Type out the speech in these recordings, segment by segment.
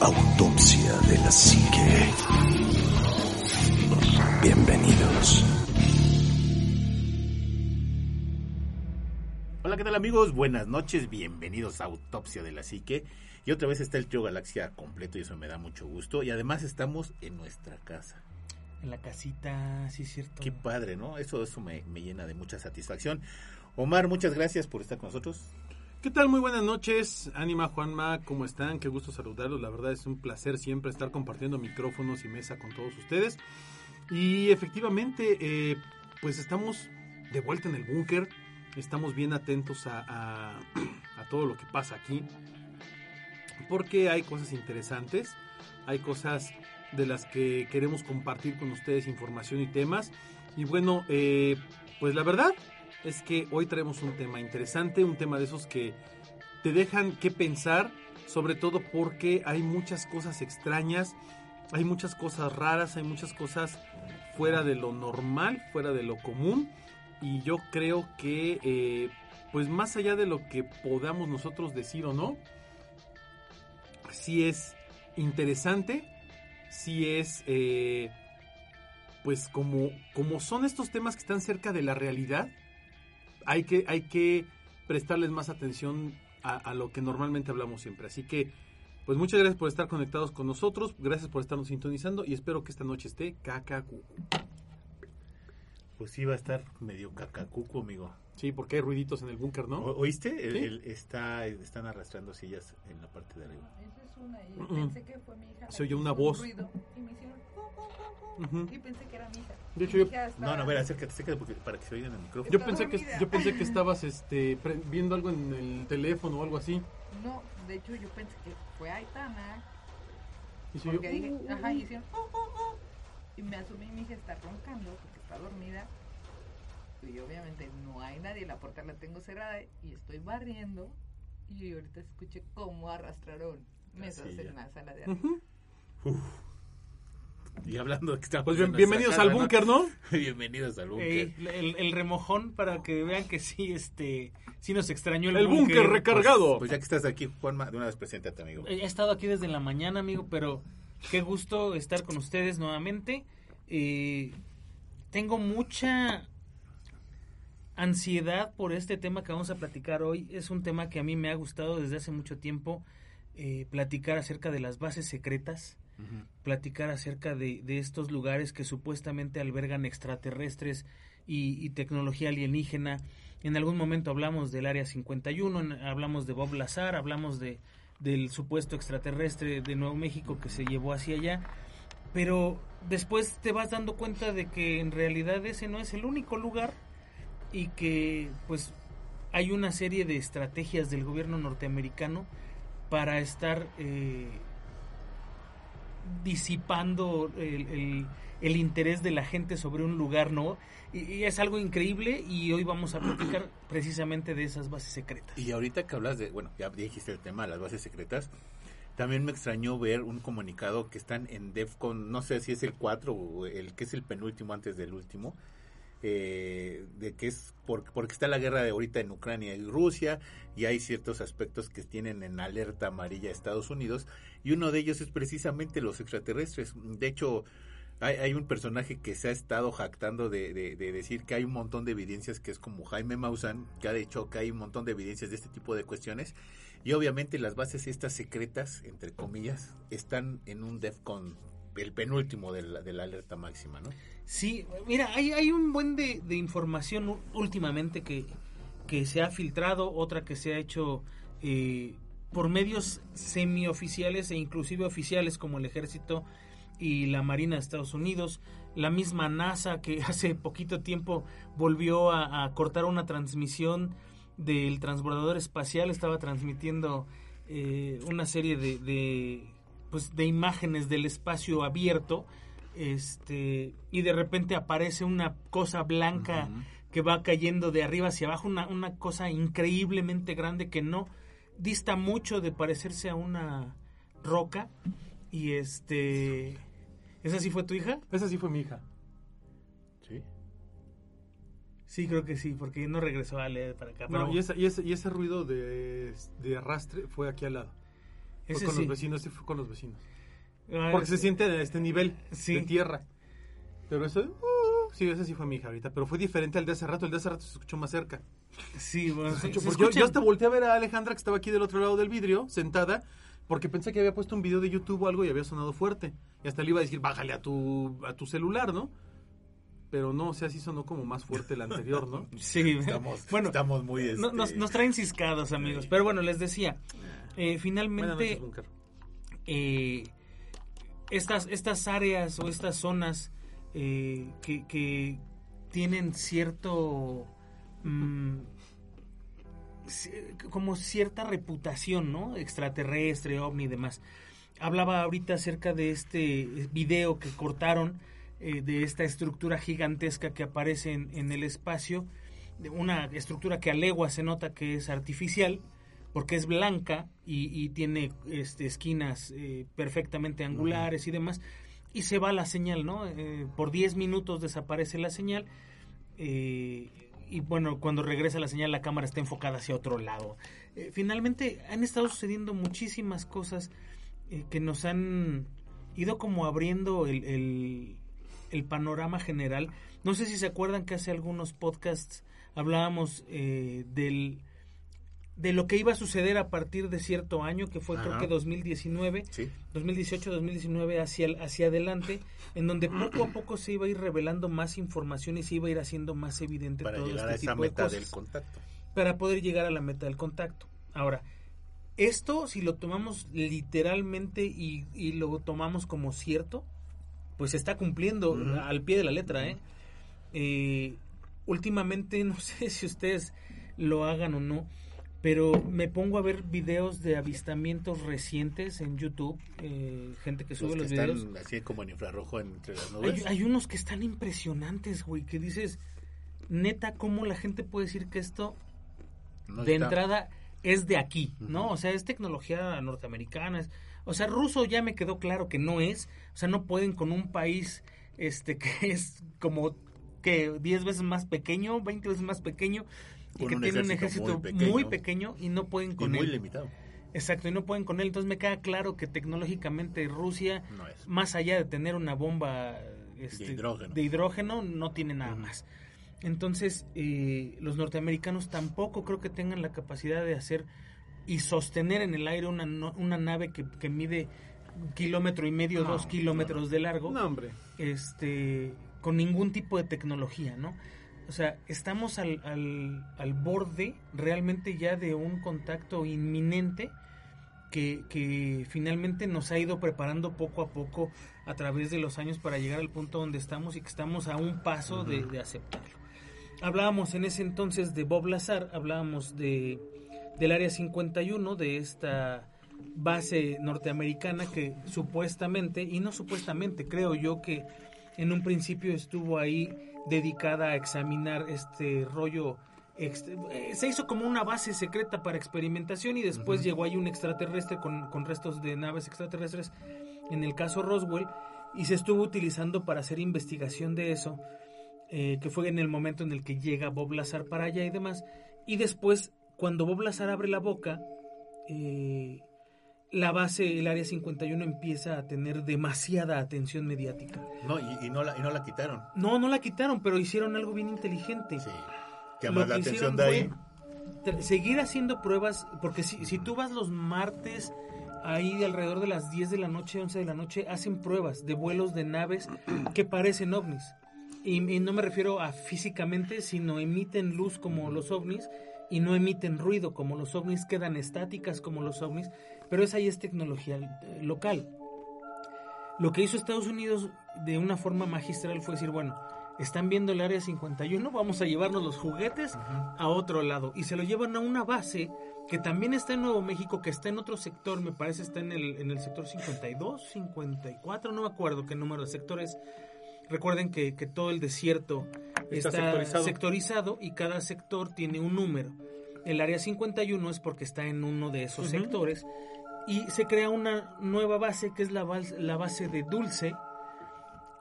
Autopsia de la psique. Bienvenidos. Hola, ¿qué tal amigos? Buenas noches, bienvenidos a Autopsia de la Psique. Y otra vez está el Trio Galaxia completo y eso me da mucho gusto. Y además estamos en nuestra casa. En la casita, sí es cierto. Qué padre, ¿no? Eso, eso me, me llena de mucha satisfacción. Omar, muchas gracias por estar con nosotros. ¿Qué tal? Muy buenas noches. Anima, Juanma, ¿cómo están? Qué gusto saludarlos. La verdad es un placer siempre estar compartiendo micrófonos y mesa con todos ustedes. Y efectivamente, eh, pues estamos de vuelta en el búnker. Estamos bien atentos a todo lo que pasa aquí. Porque hay cosas interesantes. Hay cosas de las que queremos compartir con ustedes información y temas. Y bueno, eh, pues la verdad es que hoy traemos un tema interesante, un tema de esos que te dejan que pensar, sobre todo porque hay muchas cosas extrañas, hay muchas cosas raras, hay muchas cosas fuera de lo normal, fuera de lo común. Y yo creo que, eh, pues más allá de lo que podamos nosotros decir o no, sí es interesante, sí es, eh, pues como, como son estos temas que están cerca de la realidad, hay que, hay que prestarles más atención a, a, lo que normalmente hablamos siempre. Así que, pues muchas gracias por estar conectados con nosotros, gracias por estarnos sintonizando y espero que esta noche esté cacacucu. Pues sí, va a estar medio cacacuco, amigo. Sí, porque hay ruiditos en el búnker, ¿no? ¿O, ¿Oíste? ¿Sí? El, el, está, están arrastrando sillas en la parte de arriba. Esa es una, y pensé que fue mi hija. Se oyó una voz. Un ruido, y me hicieron, uh -huh. y pensé que era mi hija. De hecho, yo... No, no, a ver, acércate, acércate porque, para que se oigan en el micrófono. Yo pensé, que, yo pensé que estabas este, viendo algo en el teléfono o algo así. No, de hecho yo pensé que fue Aitana. ¿Y si porque yo? dije, ajá, y hicieron, oh, oh, oh. Y me asumí, mi hija está roncando porque está dormida. Y obviamente no hay nadie, la puerta la tengo cerrada y estoy barriendo. Y ahorita escuché cómo arrastraron mesas en la sala de arriba. Uh -huh. Y hablando de que estamos Pues bien, bienvenidos al búnker, ¿no? bienvenidos al búnker. Eh, el, el, remojón para que vean que sí, este, sí nos extrañó el, el búnker recargado. Pues, pues, ya que estás aquí, Juanma, de una vez preséntate, amigo. He estado aquí desde la mañana, amigo, pero qué gusto estar con ustedes nuevamente. Eh, tengo mucha ansiedad por este tema que vamos a platicar hoy. Es un tema que a mí me ha gustado desde hace mucho tiempo eh, platicar acerca de las bases secretas, platicar acerca de, de, estos lugares que supuestamente albergan extraterrestres y, y, tecnología alienígena. En algún momento hablamos del Área 51, hablamos de Bob Lazar, hablamos de, del supuesto extraterrestre de Nuevo México que se llevó hacia allá. Pero después te vas dando cuenta de que en realidad ese no es el único lugar y que pues hay una serie de estrategias del gobierno norteamericano para estar eh, disipando el, el, el, interés de la gente sobre un lugar, ¿no? Y, y, es algo increíble y hoy vamos a platicar precisamente de esas bases secretas. Y ahorita que hablas de, bueno, ya dijiste el tema de las bases secretas, también me extrañó ver un comunicado que están en DEFCON, no sé si es el 4 o el que es el penúltimo antes del último, eh, de que es por, porque está la guerra de ahorita en Ucrania y Rusia y hay ciertos aspectos que tienen en alerta amarilla a Estados Unidos y uno de ellos es precisamente los extraterrestres. De hecho, hay, un personaje que se ha estado jactando de, de, de, decir que hay un montón de evidencias que es como Jaime Maussan, que ha dicho que hay un montón de evidencias de este tipo de cuestiones y obviamente las bases estas secretas, entre comillas, están en un DEFCON el penúltimo de la, de la alerta máxima, ¿no? Sí, mira, hay, un buen de, de información últimamente que, que, se ha filtrado, otra que se ha hecho eh, por medios semioficiales e inclusive oficiales como el ejército y la Marina de Estados Unidos, la misma NASA que hace poquito tiempo volvió a, cortar una transmisión del transbordador espacial, estaba transmitiendo eh, una serie de, pues, de imágenes del espacio abierto este y de repente aparece una cosa blanca que va cayendo de arriba hacia abajo, una, una cosa increíblemente grande que no dista mucho de parecerse a una roca y este ¿Esa sí fue tu hija? Esa sí fue mi hija. Sí. Sí, creo que sí, porque no regresó a leer para acá. No, pero y, esa- y ese, y ese ruido de, de arrastre fue aquí al lado. Fue ese con sí. los vecinos, sí fue con los vecinos. Ah, Porque se siente a este nivel Sí. de tierra. Pero eso, uh, sí, esa sí fue mi hija ahorita. Pero fue diferente al de hace rato. El de hace rato se escuchó más cerca. Sí, bueno, Se se- escuchó- se porque yo, yo hasta volteé a ver a Alejandra que estaba aquí del otro lado del vidrio, sentada, porque pensé que había puesto un video de YouTube o algo y había sonado fuerte. Y hasta le iba a decir, bájale a tu, a tu celular, ¿no? Pero no, o sea, sí sonó como más fuerte el anterior, ¿no? Sí, Estamos, bueno, estamos muy... no- este, nos, nos traen ciscados, amigos. Pero bueno, les decía, eh, finalmente noches, Bunker. eh, estas, estas áreas o estas zonas eh, que, que tienen cierto mm, como cierta reputación, ¿no? Extraterrestre, ovni y demás. Hablaba ahorita acerca de este video que cortaron eh, de esta estructura gigantesca que aparece en, en el espacio, de una estructura que a legua se nota que es artificial, porque es blanca y, y tiene este, esquinas eh, perfectamente angulares y demás, y se va la señal, ¿no? Eh, por 10 minutos desaparece la señal, eh, y bueno, cuando regresa la señal la cámara está enfocada hacia otro lado. Eh, finalmente han estado sucediendo muchísimas cosas que nos han ido como abriendo el, el, el panorama general. No sé si se acuerdan que hace algunos podcasts hablábamos eh, del de lo que iba a suceder a partir de cierto año, que fue creo Ajá. que 2019, Sí. 2018, 2019 hacia, hacia adelante, en donde poco a poco se iba a ir revelando más información y se iba a ir haciendo más evidente Para todo llegar este a esa tipo de meta cosas del contacto. para poder llegar a la meta del contacto. Ahora, esto si lo tomamos literalmente y, y lo tomamos como cierto, pues se está cumpliendo al pie de la letra, ¿eh? Eh, Últimamente, no sé si ustedes lo hagan o no, pero me pongo a ver videos de avistamientos recientes en YouTube, eh, gente que sube Los los, que videos. están así como en infrarrojo entre las nubes. Hay, hay unos que están impresionantes, güey, que dices, neta, ¿cómo la gente puede decir que esto No de está- entrada es de aquí, ¿no? O sea, es tecnología norteamericana. es- o sea, ruso ya me quedó claro que no es. O sea, no pueden con un país este que es como que 10 veces más pequeño, 20 veces más pequeño y que tiene un ejército muy muy pequeño. y no pueden Y con muy él. limitado. Exacto, y no pueden con él. Entonces me queda claro que tecnológicamente Rusia, No más allá de tener una bomba este, hidrógeno. de hidrógeno, no tiene nada más. Entonces, eh, los norteamericanos tampoco creo que tengan la capacidad de hacer y sostener en el aire una, una nave que, que mide kilómetro y medio, No, dos kilómetros de largo, No, hombre. este, con ningún tipo de tecnología, ¿no? O sea, estamos al, al, al borde realmente ya de un contacto inminente que, que finalmente nos ha ido preparando poco a poco a través de los años para llegar al punto donde estamos y que estamos a un paso de, de aceptarlo. Hablábamos en ese entonces de Bob Lazar, hablábamos de, del Área 51, de esta base norteamericana que supuestamente, y no supuestamente, creo yo que en un principio estuvo ahí dedicada a examinar este rollo. eh, se hizo como una base secreta para experimentación y después llegó ahí un extraterrestre con, con restos de naves extraterrestres, en el caso Roswell, y se estuvo utilizando para hacer investigación de eso, eh, que fue en el momento en el que llega Bob Lazar para allá y demás. Y después, cuando Bob Lazar abre la boca, eh, la base, el área 51, empieza a tener demasiada atención mediática. No, y, y no la, y no la quitaron. No, no la quitaron, pero hicieron algo bien inteligente. Sí. Lo Llama la que atención de ahí. seguir haciendo pruebas, porque si, si tú vas los martes, ahí de alrededor de las 10 de la noche, 11 de la noche, hacen pruebas de vuelos de naves que parecen ovnis. Y, y no me refiero a físicamente, sino emiten luz como los ovnis y no emiten ruido como los ovnis, quedan estáticas como los ovnis, pero esa ahí es tecnología eh, local. Lo que hizo Estados Unidos de una forma magistral fue decir, bueno, están viendo el área 51, vamos a llevarnos los juguetes a otro lado. Y se lo llevan a una base que también está en Nuevo México, que está en otro sector, me parece está en el, en el sector 52, 54, no me acuerdo qué número de sectores. Recuerden que, que todo el desierto Está está, sectorizado. sectorizado. y cada sector tiene un número. El área 51 es porque está en uno de esos sectores y se crea una nueva base que es la, bas- la base de Dulce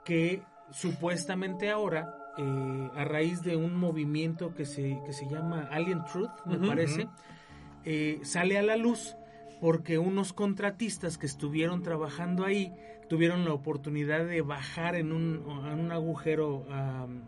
que supuestamente ahora eh, a raíz de un movimiento que se, que se llama Alien Truth, me parece, eh, sale a la luz porque unos contratistas que estuvieron trabajando ahí tuvieron la oportunidad de bajar en un, en un agujero am,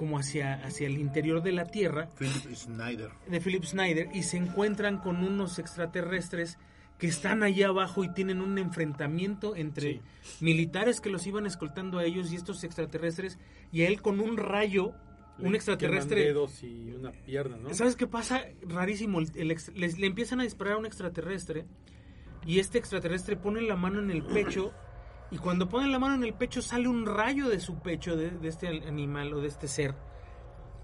como hacia, hacia el interior de la Tierra Philip Snyder. de Philip Snyder y se encuentran con unos extraterrestres que están allá abajo y tienen un enfrentamiento entre Sí. militares que los iban escoltando a ellos y estos extraterrestres y a él con un rayo, un extraterrestre dedos y una pierna, ¿no? ¿Sabes qué pasa? Rarísimo. El- el ex- les- le empiezan a disparar a un extraterrestre y este extraterrestre pone la mano en el pecho y cuando pone la mano en el pecho sale un rayo de su pecho, de, de este animal o de este ser.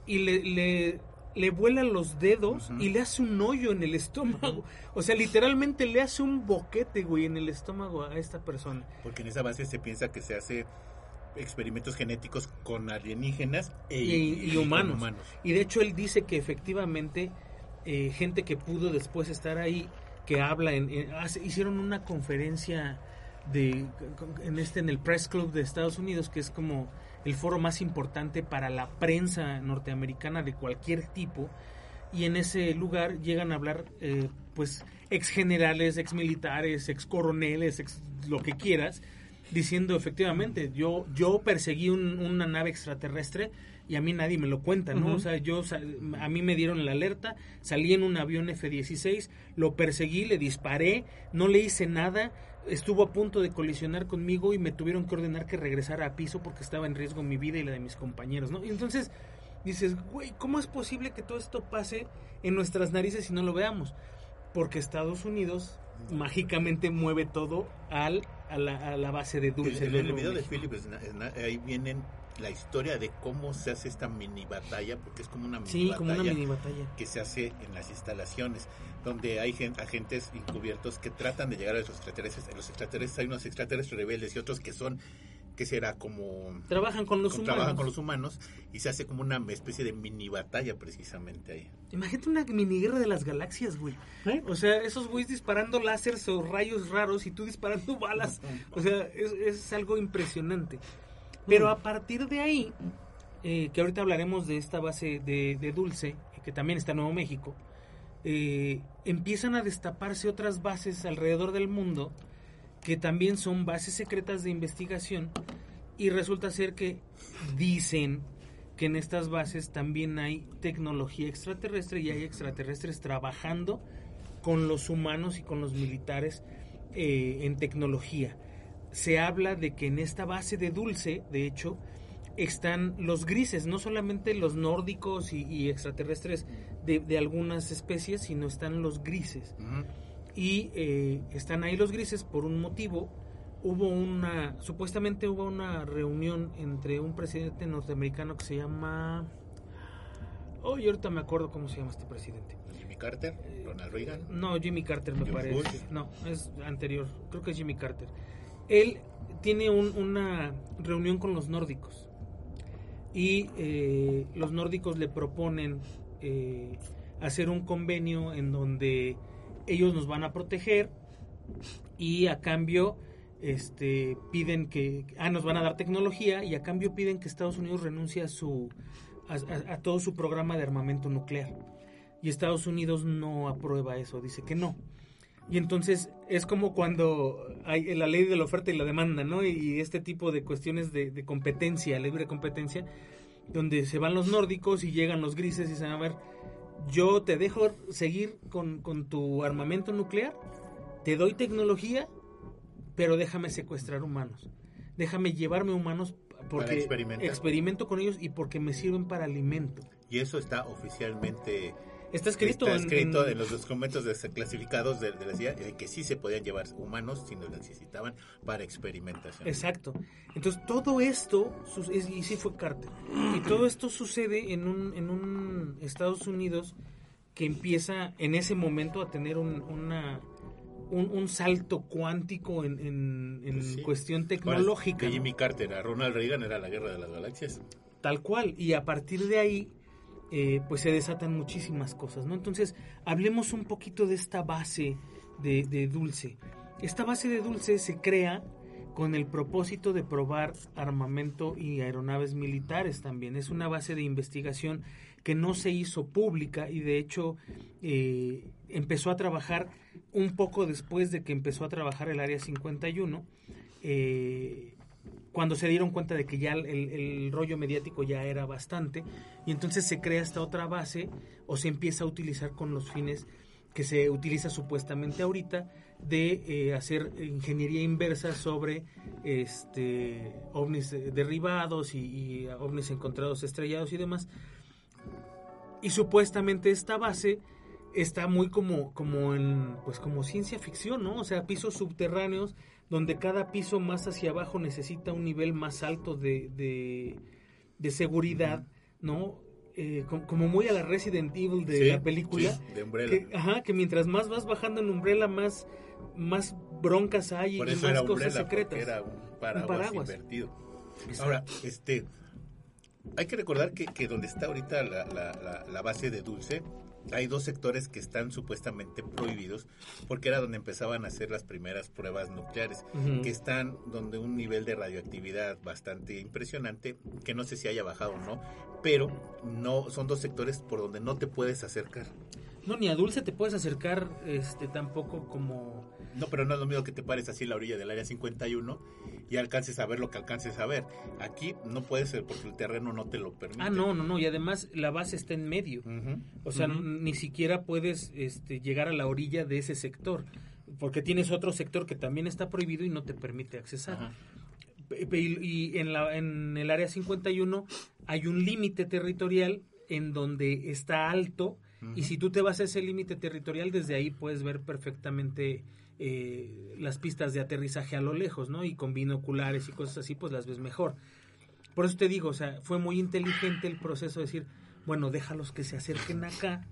Y le, le, le vuela los dedos y le hace un hoyo en el estómago. O sea, literalmente le hace un boquete, güey, en el estómago a esta persona. Porque en esa base se piensa que se hace experimentos genéticos con alienígenas e, y, y con humanos. Y de hecho él dice que efectivamente eh, gente que pudo después estar ahí, que habla, en, en- hace- hicieron una conferencia de en este en el Press Club de Estados Unidos, que es como el foro más importante para la prensa norteamericana de cualquier tipo. Y en ese lugar llegan a hablar, eh, pues, ex generales, ex militares, ex coroneles, ex lo que quieras, diciendo efectivamente, yo, yo perseguí un- una nave extraterrestre y a mí nadie me lo cuenta, ¿no? Ujú. O sea, yo, a mí me dieron la alerta, salí en un avión F-16, lo perseguí, le disparé, no le hice nada, estuvo a punto de colisionar conmigo y me tuvieron que ordenar que regresara a piso porque estaba en riesgo mi vida y la de mis compañeros, ¿no? Y entonces dices, güey, ¿cómo es posible que todo esto pase en nuestras narices y no lo veamos? Porque Estados Unidos mágicamente mueve todo al, a, la, a la base de dulce. el video de. Philip ahí vienen la historia de cómo se hace esta mini batalla, porque es como una mini Sí, batalla como una mini batalla. que se hace en las instalaciones, donde hay gen- agentes encubiertos que tratan de llegar a los extraterrestres. En los extraterrestres hay unos extraterrestres rebeldes y otros que son, que será como... Trabajan con los con- humanos. trabajan con los humanos y se hace como una especie de mini batalla precisamente ahí. Imagínate una mini guerra de las galaxias, güey. O sea, esos güeyes disparando láseres o rayos raros y tú disparando balas. O sea, es, es algo impresionante. Pero a partir de ahí, eh, que ahorita hablaremos de esta base de, de Dulce, que también está en Nuevo México, eh, empiezan a destaparse otras bases alrededor del mundo que también son bases secretas de investigación y resulta ser que dicen que en estas bases también hay tecnología extraterrestre y hay extraterrestres trabajando con los humanos y con los militares eh, en tecnología. Se habla de que en esta base de Dulce, de hecho, están los grises, no solamente los nórdicos y, y extraterrestres de, de algunas especies, sino están los grises y eh, están ahí los grises por un motivo. Hubo una, supuestamente hubo una reunión entre un presidente norteamericano que se llama... Oh, y ahorita me acuerdo cómo se llama este presidente. Jimmy Carter, Ronald Reagan. No, Jimmy Carter me George parece. Bush. No, es anterior. Creo que es Jimmy Carter. Él tiene un- una reunión con los nórdicos. Y eh, los nórdicos le proponen eh, hacer un convenio en donde ellos nos van a proteger y a cambio este piden que ah nos van a dar tecnología y a cambio piden que Estados Unidos renuncie a su a, todo su programa de armamento nuclear y Estados Unidos no aprueba eso dice que no y entonces es como cuando hay la ley de la oferta y la demanda no y este tipo de cuestiones de, de competencia libre competencia donde se van los nórdicos y llegan los grises y dicen a ver yo te dejo seguir con, con tu armamento nuclear te doy tecnología, pero déjame secuestrar humanos. Déjame llevarme humanos porque experimento con ellos y porque me sirven para alimento. Y eso está oficialmente Está escrito, Está en- escrito en- en, los documentos desclasificados de, de la CIA de que sí se podían llevar humanos si no necesitaban para experimentación. Exacto. Entonces todo esto, es- y sí fue Carter, y todo esto sucede en un, en un Estados Unidos que empieza en ese momento a tener un, una, un, un salto cuántico en, en- en Pues sí. cuestión Ahora, tecnológica. De ¿no? Jimmy Carter a Ronald Reagan era la guerra de las galaxias. Tal cual. Y a partir de ahí, eh, pues se desatan muchísimas cosas, ¿no? Entonces, hablemos un poquito de esta base de, Dulce. Esta base de Dulce se crea con el propósito de probar armamento y aeronaves militares también. Es una base de investigación que no se hizo pública y de hecho eh, empezó a trabajar un poco después de que empezó a trabajar el Área 51. eh, cuando se dieron cuenta de que ya el, rollo mediático ya era bastante, y entonces se crea esta otra base o se empieza a utilizar con los fines que se utiliza supuestamente ahorita de eh, hacer ingeniería inversa sobre este ovnis derribados y, y ovnis encontrados estrellados y demás. Y supuestamente esta base está muy como, como en, pues como ciencia ficción, ¿no? O sea, pisos subterráneos donde cada piso más hacia abajo necesita un nivel más alto de, de, de seguridad, ¿no? Eh, com- como muy a la Resident Evil de Sí, la película. sí, de Umbrella. Que, ajá, que mientras más vas bajando en Umbrella, más, más broncas hay Por y más cosas Umbrella, secretas. era un paraguas, paraguas. invertido. Ahora, este, hay que recordar que, que donde está ahorita la, la- la- la base de Dulce, hay dos sectores que están supuestamente prohibidos, porque era donde empezaban a hacer las primeras pruebas nucleares, que están donde un nivel de radioactividad bastante impresionante, que no sé si haya bajado o no, pero no son dos sectores por donde no te puedes acercar. No, ni a Dulce te puedes acercar este tampoco como... No, pero no es lo mismo que te pares así en la orilla del área 51 y alcances a ver lo que alcances a ver. Aquí no puede ser porque el terreno no te lo permite. Ah, no, no, no, y además la base está en medio. O sea, ni siquiera puedes este, llegar a la orilla de ese sector, porque tienes otro sector que también está prohibido y no te permite accesar. Y en, la, en el área 51 hay un límite territorial en donde está alto y si tú te vas a ese límite territorial, desde ahí puedes ver perfectamente eh, las pistas de aterrizaje a lo lejos, ¿no? Y con binoculares y cosas así, pues las ves mejor. Por eso te digo, o sea, fue muy inteligente el proceso de decir, bueno, déjalos que se acerquen acá,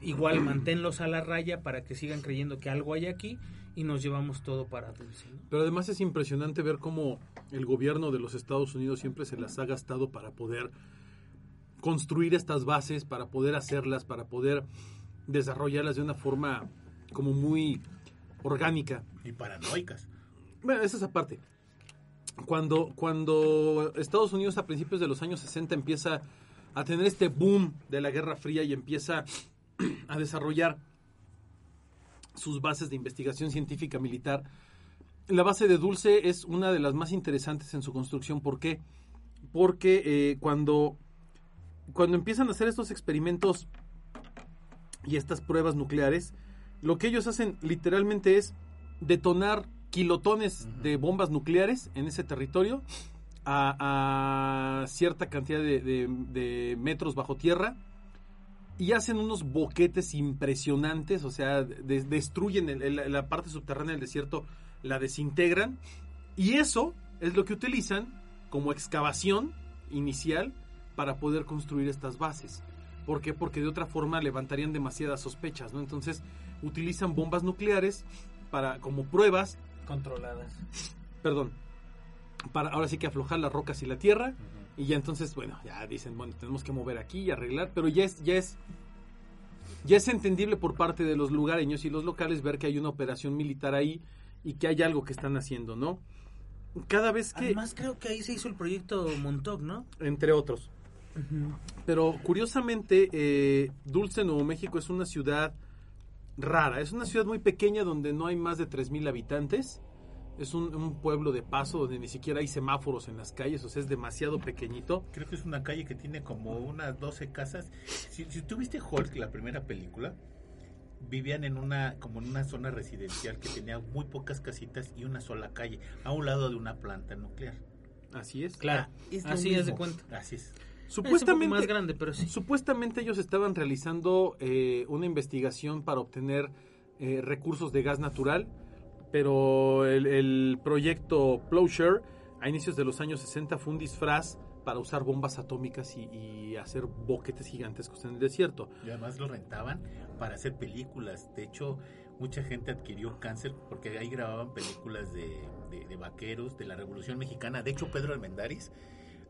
igual manténlos a la raya para que sigan creyendo que algo hay aquí y nos llevamos todo para Dulce. Pero además es impresionante ver cómo el gobierno de los Estados Unidos siempre se las ha gastado para poder construir estas bases, para poder hacerlas, para poder desarrollarlas de una forma como muy orgánica. Y paranoicas. Bueno, esa es aparte. Cuando, cuando Estados Unidos a principios de los años 60 empieza a tener este boom de la Guerra Fría y empieza a desarrollar sus bases de investigación científica militar, la base de Dulce es una de las más interesantes en su construcción. ¿Por qué? Porque eh, cuando, cuando empiezan a hacer estos experimentos y estas pruebas nucleares, lo que ellos hacen literalmente es detonar kilotones de bombas nucleares en ese territorio a, a cierta cantidad de, de- de metros bajo tierra y hacen unos boquetes impresionantes, o sea, de- destruyen el- el- la parte subterránea del desierto, la desintegran y eso es lo que utilizan como excavación inicial para poder construir estas bases. ¿Por qué? Porque de otra forma levantarían demasiadas sospechas, ¿no? Entonces utilizan bombas nucleares para como pruebas, Controladas. perdón, para ahora sí que aflojar las rocas y la tierra y ya entonces, bueno, ya dicen, bueno, tenemos que mover aquí y arreglar, pero ya es ya es ya es entendible por parte de los lugareños y los locales ver que hay una operación militar ahí y que hay algo que están haciendo, ¿no? Cada vez que Además creo que ahí se hizo el proyecto Montauk, ¿no? entre otros Pero curiosamente, eh, Dulce, Nuevo México es una ciudad rara. Es una ciudad muy pequeña donde no hay más de 3.000 habitantes. Es un, un pueblo de paso donde ni siquiera hay semáforos en las calles, o sea, es demasiado pequeñito. Creo que es una calle que tiene como unas 12 casas. Si, si tuviste Hulk, la primera película, vivían en una como en una zona residencial que tenía muy pocas casitas y una sola calle, a un lado de una planta nuclear. Así es. Claro. Ah, es Así es de cuenta. Así es. Supuestamente, más grande, pero sí. Supuestamente ellos estaban realizando eh, una investigación para obtener eh, recursos de gas natural, pero el, el proyecto Plowshare a inicios de los años 60 fue un disfraz para usar bombas atómicas y, y hacer boquetes gigantescos en el desierto. Y además lo rentaban para hacer películas. De hecho, mucha gente adquirió cáncer porque ahí grababan películas de, de, de vaqueros, de la Revolución Mexicana. De hecho, Pedro Almendaris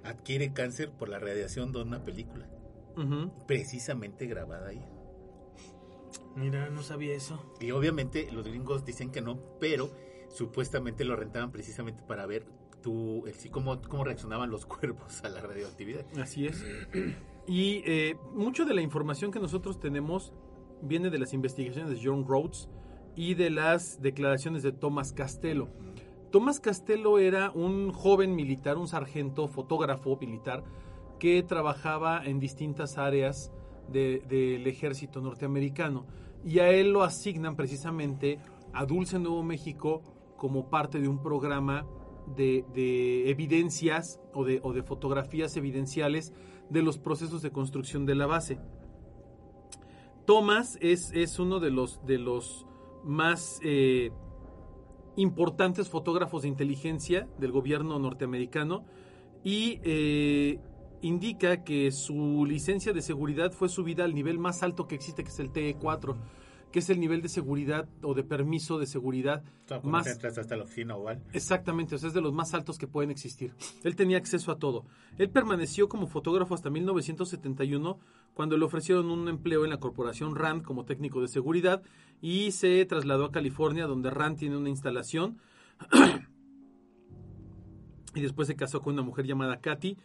adquiere cáncer por la radiación de una película, precisamente grabada ahí. Mira, no sabía eso. Y obviamente los gringos dicen que no, pero supuestamente lo rentaban precisamente para ver tu, el, sí, cómo, cómo reaccionaban los cuerpos a la radioactividad. Así es. Y eh, mucho de la información que nosotros tenemos viene de las investigaciones de John Rhodes y de las declaraciones de Thomas Castello. Thomas Castello era un joven militar, un sargento, fotógrafo militar, que trabajaba en distintas áreas de- del ejército norteamericano. Y a él lo asignan precisamente a Dulce Nuevo México como parte de un programa de, de evidencias o de, fotografías evidenciales de los procesos de construcción de la base. Thomas es, es uno de los, de los más eh, importantes fotógrafos de inteligencia del gobierno norteamericano y eh, indica que su licencia de seguridad fue subida al nivel más alto que existe, que es el TE4, que es el nivel de seguridad o de permiso de seguridad O sea, cuando más entras hasta la oficina oval. Exactamente, o sea, es de los más altos que pueden existir. Él tenía acceso a todo. Él permaneció como fotógrafo hasta 1971, cuando le ofrecieron un empleo en la corporación RAND como técnico de seguridad y se trasladó a California, donde RAND tiene una instalación. y después se casó con una mujer llamada Katy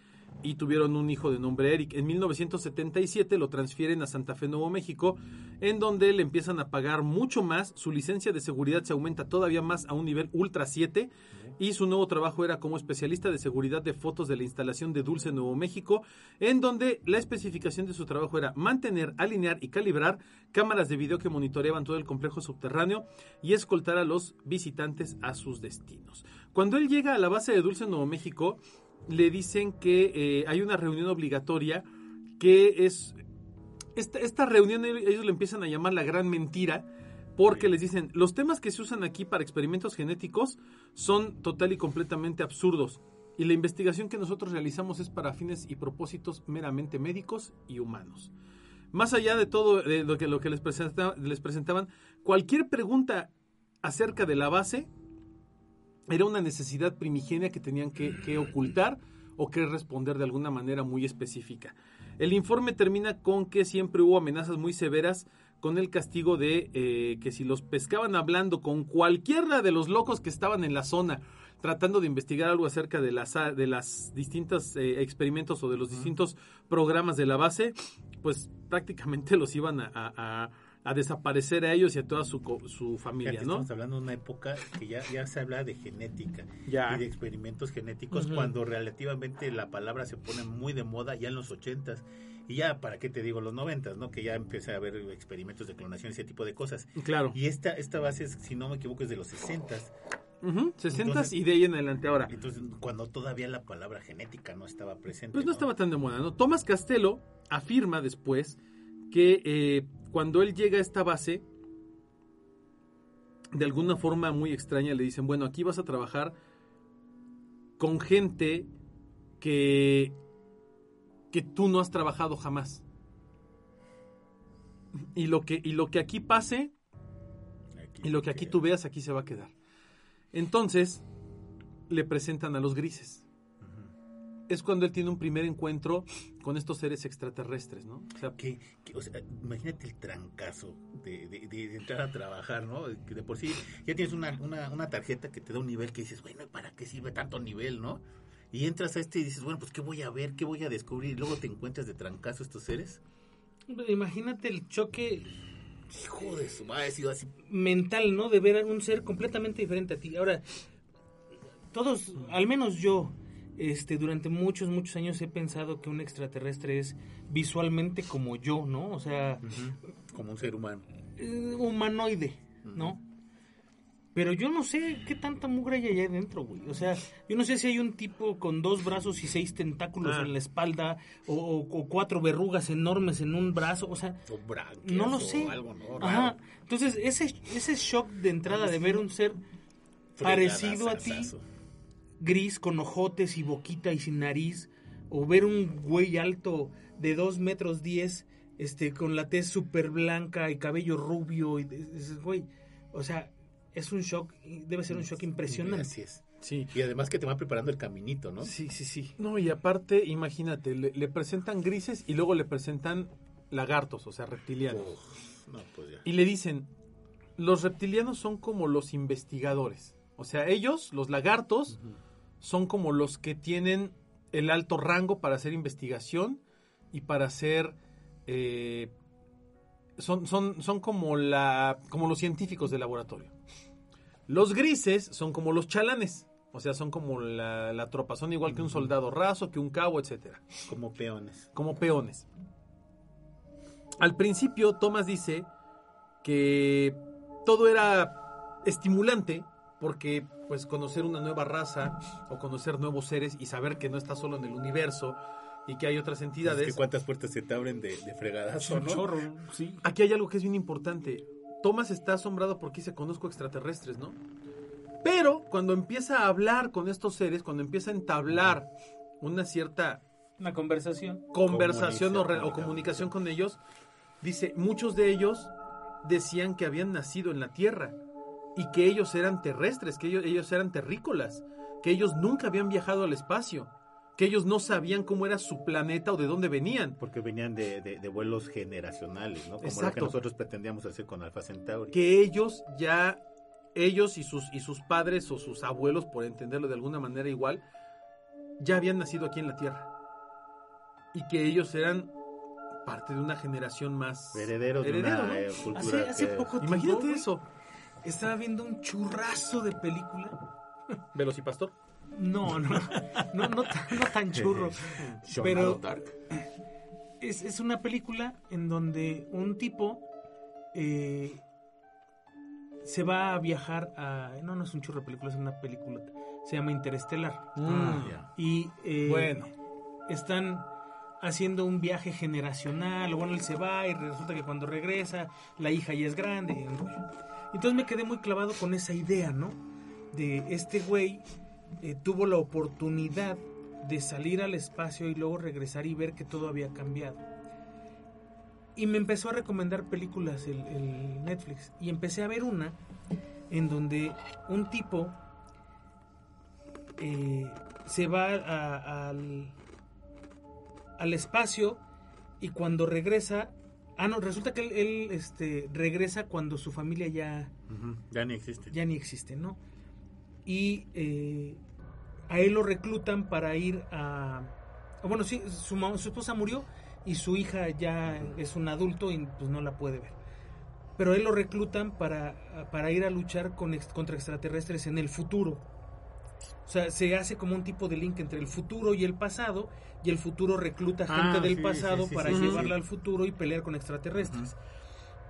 y tuvieron un hijo de nombre Eric. En 1977 lo transfieren a Santa Fe, Nuevo México, en donde le empiezan a pagar mucho más, su licencia de seguridad se aumenta todavía más a un nivel Ultra 7 y su nuevo trabajo era como especialista de seguridad de fotos de la instalación de Dulce, Nuevo México, en donde la especificación de su trabajo era mantener, alinear y calibrar cámaras de video que monitoreaban todo el complejo subterráneo y escoltar a los visitantes a sus destinos. Cuando él llega a la base de Dulce, Nuevo México, le dicen que eh, hay una reunión obligatoria que es... Esta, esta reunión ellos le empiezan a llamar la gran mentira porque les dicen, los temas que se usan aquí para experimentos genéticos son total y completamente absurdos. Y la investigación que nosotros realizamos es para fines y propósitos meramente médicos y humanos. Más allá de todo de lo que, lo que les, presenta- les presentaban, cualquier pregunta acerca de la base era una necesidad primigenia que tenían que, que ocultar o que responder de alguna manera muy específica. El informe termina con que siempre hubo amenazas muy severas con el castigo de eh, que si los pescaban hablando con cualquiera de los locos que estaban en la zona tratando de investigar algo acerca de las de las distintas eh, experimentos o de los distintos programas de la base, pues prácticamente los iban a, a- a- desaparecer a ellos y a toda su, su familia, ¿no? Estamos hablando de una época que ya, ya se habla de genética Ya. y de experimentos genéticos cuando relativamente la palabra se pone muy de moda ya en los ochentas y ya para qué te digo los noventas, ¿no? Que ya empieza a haber experimentos de clonación ese tipo de cosas. Claro. Y esta esta base, es, si no me equivoco, es de los sesentas. Ujú, 60 Entonces- y de ahí en adelante ahora. Entonces, cuando todavía la palabra genética no estaba presente. Pues no estaba tan de moda, ¿no? Tomás Castelo afirma después que eh, cuando él llega a esta base, de alguna forma muy extraña le dicen, bueno, aquí vas a trabajar con gente que, que tú no has trabajado jamás. Y lo que, y lo que aquí pase, y lo que aquí tú veas, aquí se va a quedar. Entonces, le presentan a los grises. Es cuando él tiene un primer encuentro con estos seres extraterrestres, ¿no? O sea, Que, que, o sea, imagínate el trancazo de, de- de- de entrar a trabajar, ¿no? Que de por sí ya tienes una, una, una tarjeta que te da un nivel que dices, bueno, ¿para qué sirve tanto nivel, no? Y entras a este y dices, bueno, pues ¿qué voy a ver? ¿Qué voy a descubrir? Y luego te encuentras de trancazo estos seres. Imagínate el choque Hijo de su madre, ha sido así. mental, ¿no? De ver a un ser completamente diferente a ti. Ahora, todos, al menos yo, este, durante muchos, muchos años he pensado que un extraterrestre es visualmente como yo, ¿no? O sea, Como un ser humano. eh, humanoide, ¿no? Pero yo no sé qué tanta mugre hay allá adentro, güey. O sea, yo no sé si hay un tipo con dos brazos y seis tentáculos Ah. en la espalda o, o- o cuatro verrugas enormes en un brazo. O sea, O branquias, no lo o sé. algo, ¿no? Ajá. Entonces, ese, ese shock de entrada de ver un ser parecido a ti. Gris, con ojotes y boquita y sin nariz, o ver un güey alto de 2 metros 10, este, con la tez súper blanca y cabello rubio, y dices, güey, o sea, es un shock, debe ser un shock impresionante. Así es. Sí. Y además que te van preparando el caminito, ¿no? Sí, sí, sí. No, y aparte, imagínate, le, le presentan grises y luego le presentan lagartos, o sea, reptilianos. Uf, no, pues ya. Y le dicen, los reptilianos son como los investigadores. O sea, ellos, los lagartos, son como los que tienen el alto rango para hacer investigación y para hacer... eh, son, son, son como, la, como los científicos de laboratorio. Los grises son como los chalanes. O sea, son como la, la tropa. Son igual que un soldado raso, que un cabo, etcétera Como peones. como peones. Al principio, Thomas dice que todo era estimulante porque pues conocer una nueva raza o conocer nuevos seres y saber que no está solo en el universo y que hay otras entidades. Es que cuántas puertas se te abren de, de fregadazo, ¿no? chorro, sí. Aquí hay algo que es bien importante. Thomas está asombrado porque dice conozco extraterrestres, ¿no? Pero cuando empieza a hablar con estos seres, cuando empieza a entablar una cierta Una conversación. conversación o, re- o Comunicación. comunicación con ellos, dice, muchos de ellos decían que habían nacido en la Tierra y que ellos eran terrestres, que ellos, ellos eran terrícolas, que ellos nunca habían viajado al espacio, que ellos no sabían cómo era su planeta o de dónde venían, Porque venían de, de- de vuelos generacionales, ¿no? Como lo que nosotros pretendíamos hacer con Alfa Centauri. que ellos ya, ellos y sus, y sus padres o sus abuelos, por entenderlo de alguna manera igual, ya habían nacido aquí en la Tierra y que ellos eran parte de una generación más Herederos de heredero, una ¿no? eh, cultura Hace, hace que- poco tiempo, Imagínate eso. Estaba viendo un churrazo de película. Velocipastor. No, no, no, no, tan, no tan churro. Pero- Dark. Es, es una película en donde un tipo eh, se va a viajar a... No, no es un churro de película, es una película. Se llama Interestelar. Ah, ya. Y eh, Bueno. están haciendo un viaje generacional. Bueno, él se va y resulta que cuando regresa, la hija ya es grande. y. Entonces me quedé muy clavado con esa idea, ¿no? De este güey eh, tuvo la oportunidad de salir al espacio y luego regresar y ver que todo había cambiado. Y me empezó a recomendar películas el, Netflix. Y empecé a ver una en donde un tipo eh, se va al, al espacio y cuando regresa... Ah, no, resulta que él, él, este, regresa cuando su familia ya, Ya ni existe. ya ni existe, ¿no? Y eh, a él lo reclutan para ir a... Bueno, sí, su, su esposa murió y su hija ya es un adulto y pues no la puede ver. Pero a él lo reclutan para, para ir a luchar con contra extraterrestres en el futuro. O sea, se hace como un tipo de link entre el futuro y el pasado, y el futuro recluta Ah, gente del sí, pasado sí, sí, para llevarla al futuro y pelear con extraterrestres.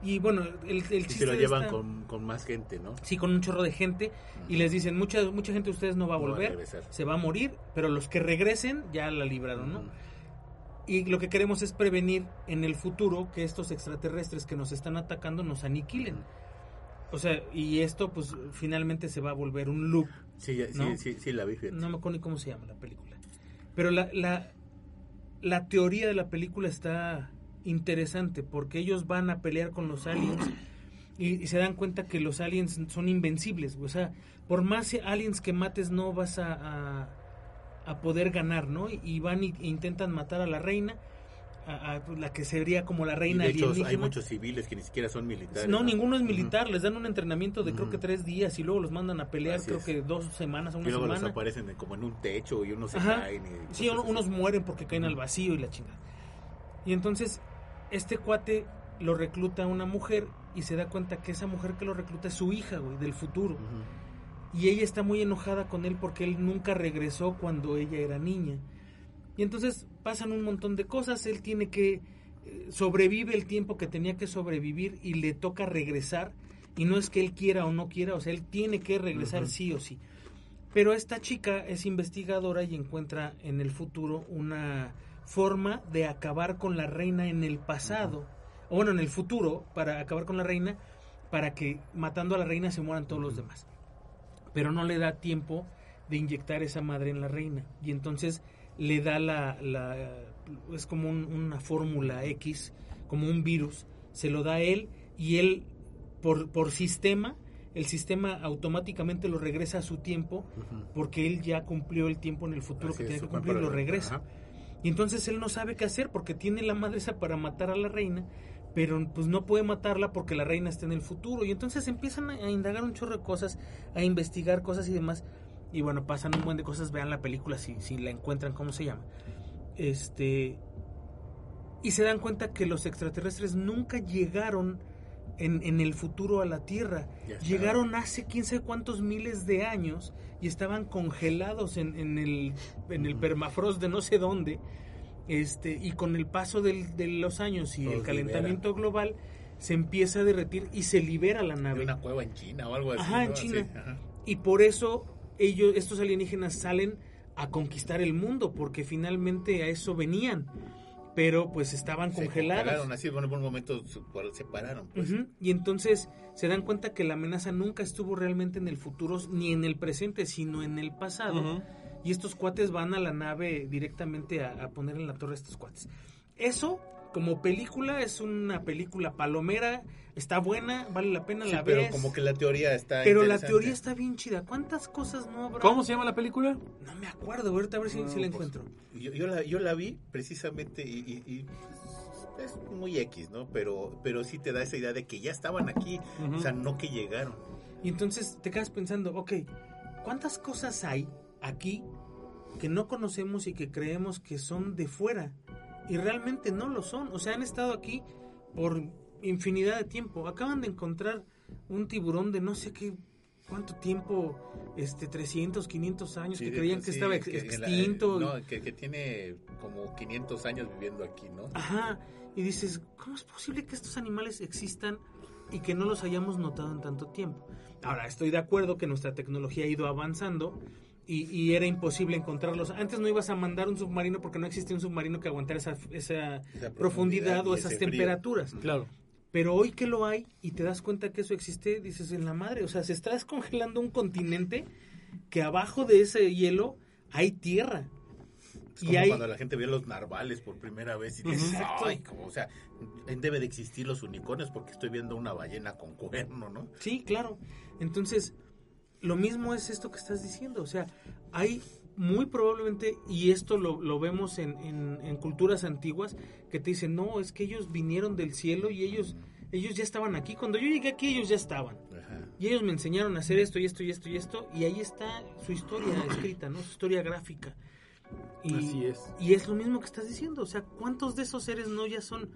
Y bueno, el, el Y chiste se lo llevan esta- con, con más gente, ¿no? Sí, con un chorro de gente y les dicen, mucha mucha gente de ustedes no va a No va a volver, se va a morir, pero los que regresen ya la libraron, ¿no? Y lo que queremos es prevenir en el futuro que estos extraterrestres que nos están atacando nos aniquilen. O sea, y esto pues finalmente se va a volver un loop. Sí, ya- ¿No? sí, sí, la vi. fíjate. No me acuerdo ni cómo se llama la película. Pero la, la, la teoría de la película está interesante porque ellos van a pelear con los aliens y, y se dan cuenta que los aliens son invencibles. O sea, por más aliens que mates no vas a, a, a poder ganar, ¿no? Y, y van y- e intentan matar a la reina, a, a la que sería como la Y reina de hecho, hay muchos civiles que ni siquiera son militares. No, ninguno es militar, les dan un entrenamiento de creo que tres días y luego los mandan a pelear Así creo es. que dos semanas o Y una luego los semana. aparecen de- como en un techo y unos se Ajá. caen. y Sí, unos así. mueren porque caen al vacío y la chingada. Y entonces, este cuate lo recluta a una mujer y se da cuenta que esa mujer que lo recluta es su hija, güey, del futuro. Y ella está muy enojada con él porque él nunca regresó cuando ella era niña. Y entonces pasan un montón de cosas, él tiene que eh, sobrevive el tiempo que tenía que sobrevivir y le toca regresar y no es que él quiera o no quiera, o sea, él tiene que regresar sí o sí. Pero esta chica es investigadora y encuentra en el futuro una forma de acabar con la reina en el pasado, o bueno, en el futuro, para acabar con la reina, para que matando a la reina se mueran todos los demás. Pero no le da tiempo de inyectar esa madre en la reina. Y entonces le da la... la es como un- una fórmula X, como un virus, se lo da a él y él, por, por sistema, el sistema automáticamente lo regresa a su tiempo porque él ya cumplió el tiempo en el futuro Así que tiene que cumplir y lo lo- regresa. ajá. Y entonces él no sabe qué hacer porque tiene la madre esa para matar a la reina, pero pues no puede matarla porque la reina está en el futuro. Y entonces empiezan a, a indagar un chorro de cosas, a investigar cosas y demás. Y bueno, pasan un buen de cosas, vean la película si, si la encuentran, ¿cómo se llama? Este. Y se dan cuenta que los extraterrestres nunca llegaron en, en el futuro a la Tierra. Llegaron hace quién sabe cuántos miles de años y estaban congelados en, en el, en el permafrost de no sé dónde. Este, y con el paso del- de los años y Los el calentamiento global se empieza a derretir y se libera la En nave. una cueva en China o algo así. Ajá, en. China. Ajá. Y por eso ellos, estos alienígenas salen a conquistar el mundo, porque finalmente a eso venían. Pero pues estaban Se congelados. congelaron así, bueno, por un momento se separaron. Pues. Y entonces se dan cuenta que la amenaza nunca estuvo realmente en el futuro, ni en el presente, sino en el pasado. Y estos cuates van a la nave directamente a, a poner en la torre a estos cuates. Eso, como película, es una película palomera, está buena, vale la pena, Sí, la pero ves. como que la teoría está pero la teoría está bien chida. ¿Cuántas cosas no habrá? ¿Cómo se llama la película? No me acuerdo, ahorita a ver si, No, si la pues, encuentro. Yo, yo la, yo la vi precisamente y, y- y, es muy X, ¿no? Pero, pero sí te da esa idea de que ya estaban aquí, o sea, no que llegaron. Y entonces te quedas pensando, ok, ¿cuántas cosas hay aquí que no conocemos y que creemos que son de fuera? Y realmente no lo son. O sea, han estado aquí por infinidad de tiempo. Acaban de encontrar un tiburón de no sé qué cuánto tiempo, este 300, 500 años, Sí, que creían que sí, estaba ex- que en la- extinto. y- no, que, que tiene como 500 años viviendo aquí, ¿no? Ajá. Y dices, ¿cómo es posible que estos animales existan y que no los hayamos notado en tanto tiempo? Ahora, estoy de acuerdo que nuestra tecnología ha ido avanzando y, y era imposible encontrarlos. Antes no ibas a mandar un submarino porque no existía un submarino que aguantara esa, esa Esa profundidad o y esas frío. temperaturas. Claro. Pero hoy que lo hay y te das cuenta que eso existe, dices en la madre, o sea, se está descongelando un continente que abajo de ese hielo hay tierra. Es Y como hay- cuando la gente ve los narvales por primera vez y dices, Exacto. ay, como, o sea, debe de existir los unicornios porque estoy viendo una ballena con cuerno, ¿no? Sí, claro. Entonces, lo mismo es esto que estás diciendo. O sea, hay muy probablemente, y esto lo, lo vemos en, en- en culturas antiguas, que te dicen, no, es que ellos vinieron del cielo y ellos, ellos ya estaban aquí. Cuando yo llegué aquí, ellos ya estaban. Ajá. Y ellos me enseñaron a hacer esto y esto y esto y esto. Y ahí está su historia escrita, ¿no? Su historia gráfica. Y, Así es. Y es lo mismo que estás diciendo. O sea, ¿cuántos de esos seres no ya son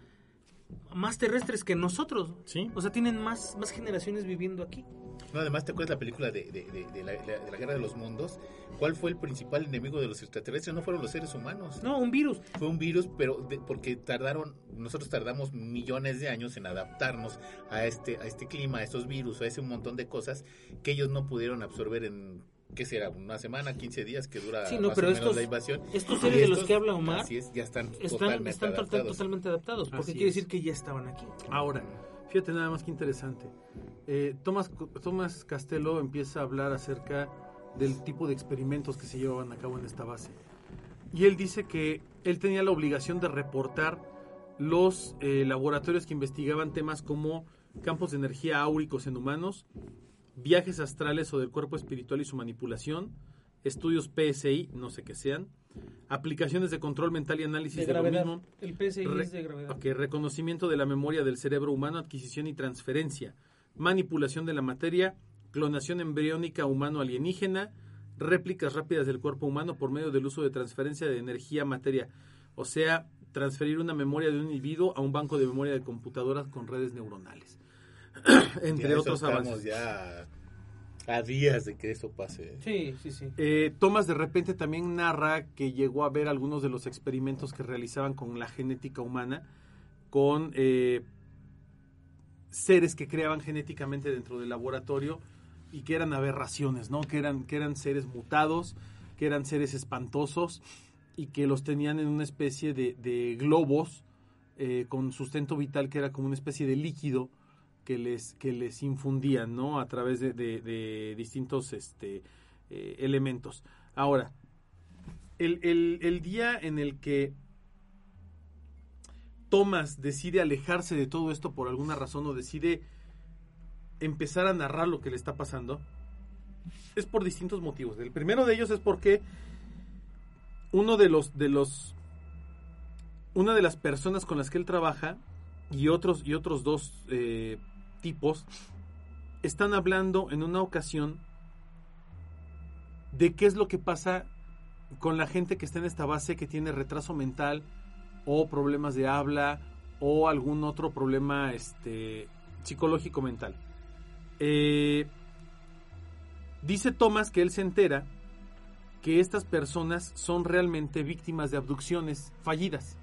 más terrestres que nosotros? Sí. O sea, tienen más, más generaciones viviendo aquí. No, además, ¿te acuerdas la película de, de- de- de la, la- de la Guerra de los Mundos? ¿Cuál fue el principal enemigo de los extraterrestres? No fueron los seres humanos. No, un virus. Fue un virus, pero de- porque tardaron, nosotros tardamos millones de años en adaptarnos a este, a este clima, a estos virus, a ese montón de cosas que ellos no pudieron absorber en, ¿qué será? Una semana, 15 días que dura Sí, no, más pero o menos estos- la invasión. estos seres de los que habla Omar Así es, ya están, Están, totalmente están adaptados. totalmente adaptados. Porque Así quiere es. decir que ya estaban aquí. Ahora, fíjate nada más que interesante. Eh, Tomás, Tomás Castelo empieza a hablar acerca del tipo de experimentos que se llevaban a cabo en esta base. Y él dice que él tenía la obligación de reportar los eh, laboratorios que investigaban temas como campos de energía áuricos en humanos, viajes astrales o del cuerpo espiritual y su manipulación, estudios PSI, no sé qué sean, aplicaciones de control mental y análisis De de, lo mismo, El PSI Re- es de gravedad. Ok, reconocimiento de la memoria del cerebro humano, adquisición y transferencia, manipulación de la materia, clonación embriónica humano-alienígena, réplicas rápidas del cuerpo humano por medio del uso de transferencia de energía-materia. O sea, transferir una memoria de un individuo a un banco de memoria de computadoras con redes neuronales. Entre Ya otros estamos avances. ya a días de que eso pase. Sí, sí, sí. Eh, Thomas de repente también narra que llegó a ver algunos de los experimentos que realizaban con la genética humana, con eh, seres que creaban genéticamente dentro del laboratorio y que eran aberraciones, ¿no? Que eran, que eran seres mutados, que eran seres espantosos y que los tenían en una especie de, de globos eh, con sustento vital que era como una especie de líquido que les, que les infundían, ¿no? A través de, de- distintos este, eh, elementos. Ahora, el, el- el día en el que Thomas decide alejarse de todo esto por alguna razón o decide empezar a narrar lo que le está pasando, es por distintos motivos. El primero de ellos es porque uno de los, de los, una de las personas con las que él trabaja y otros, y otros dos eh, tipos están hablando en una ocasión de qué es lo que pasa con la gente que está en esta base que tiene retraso mental o problemas de habla o algún otro problema este, psicológico mental. Eh, dice Thomas que él se entera que estas personas son realmente víctimas de abducciones fallidas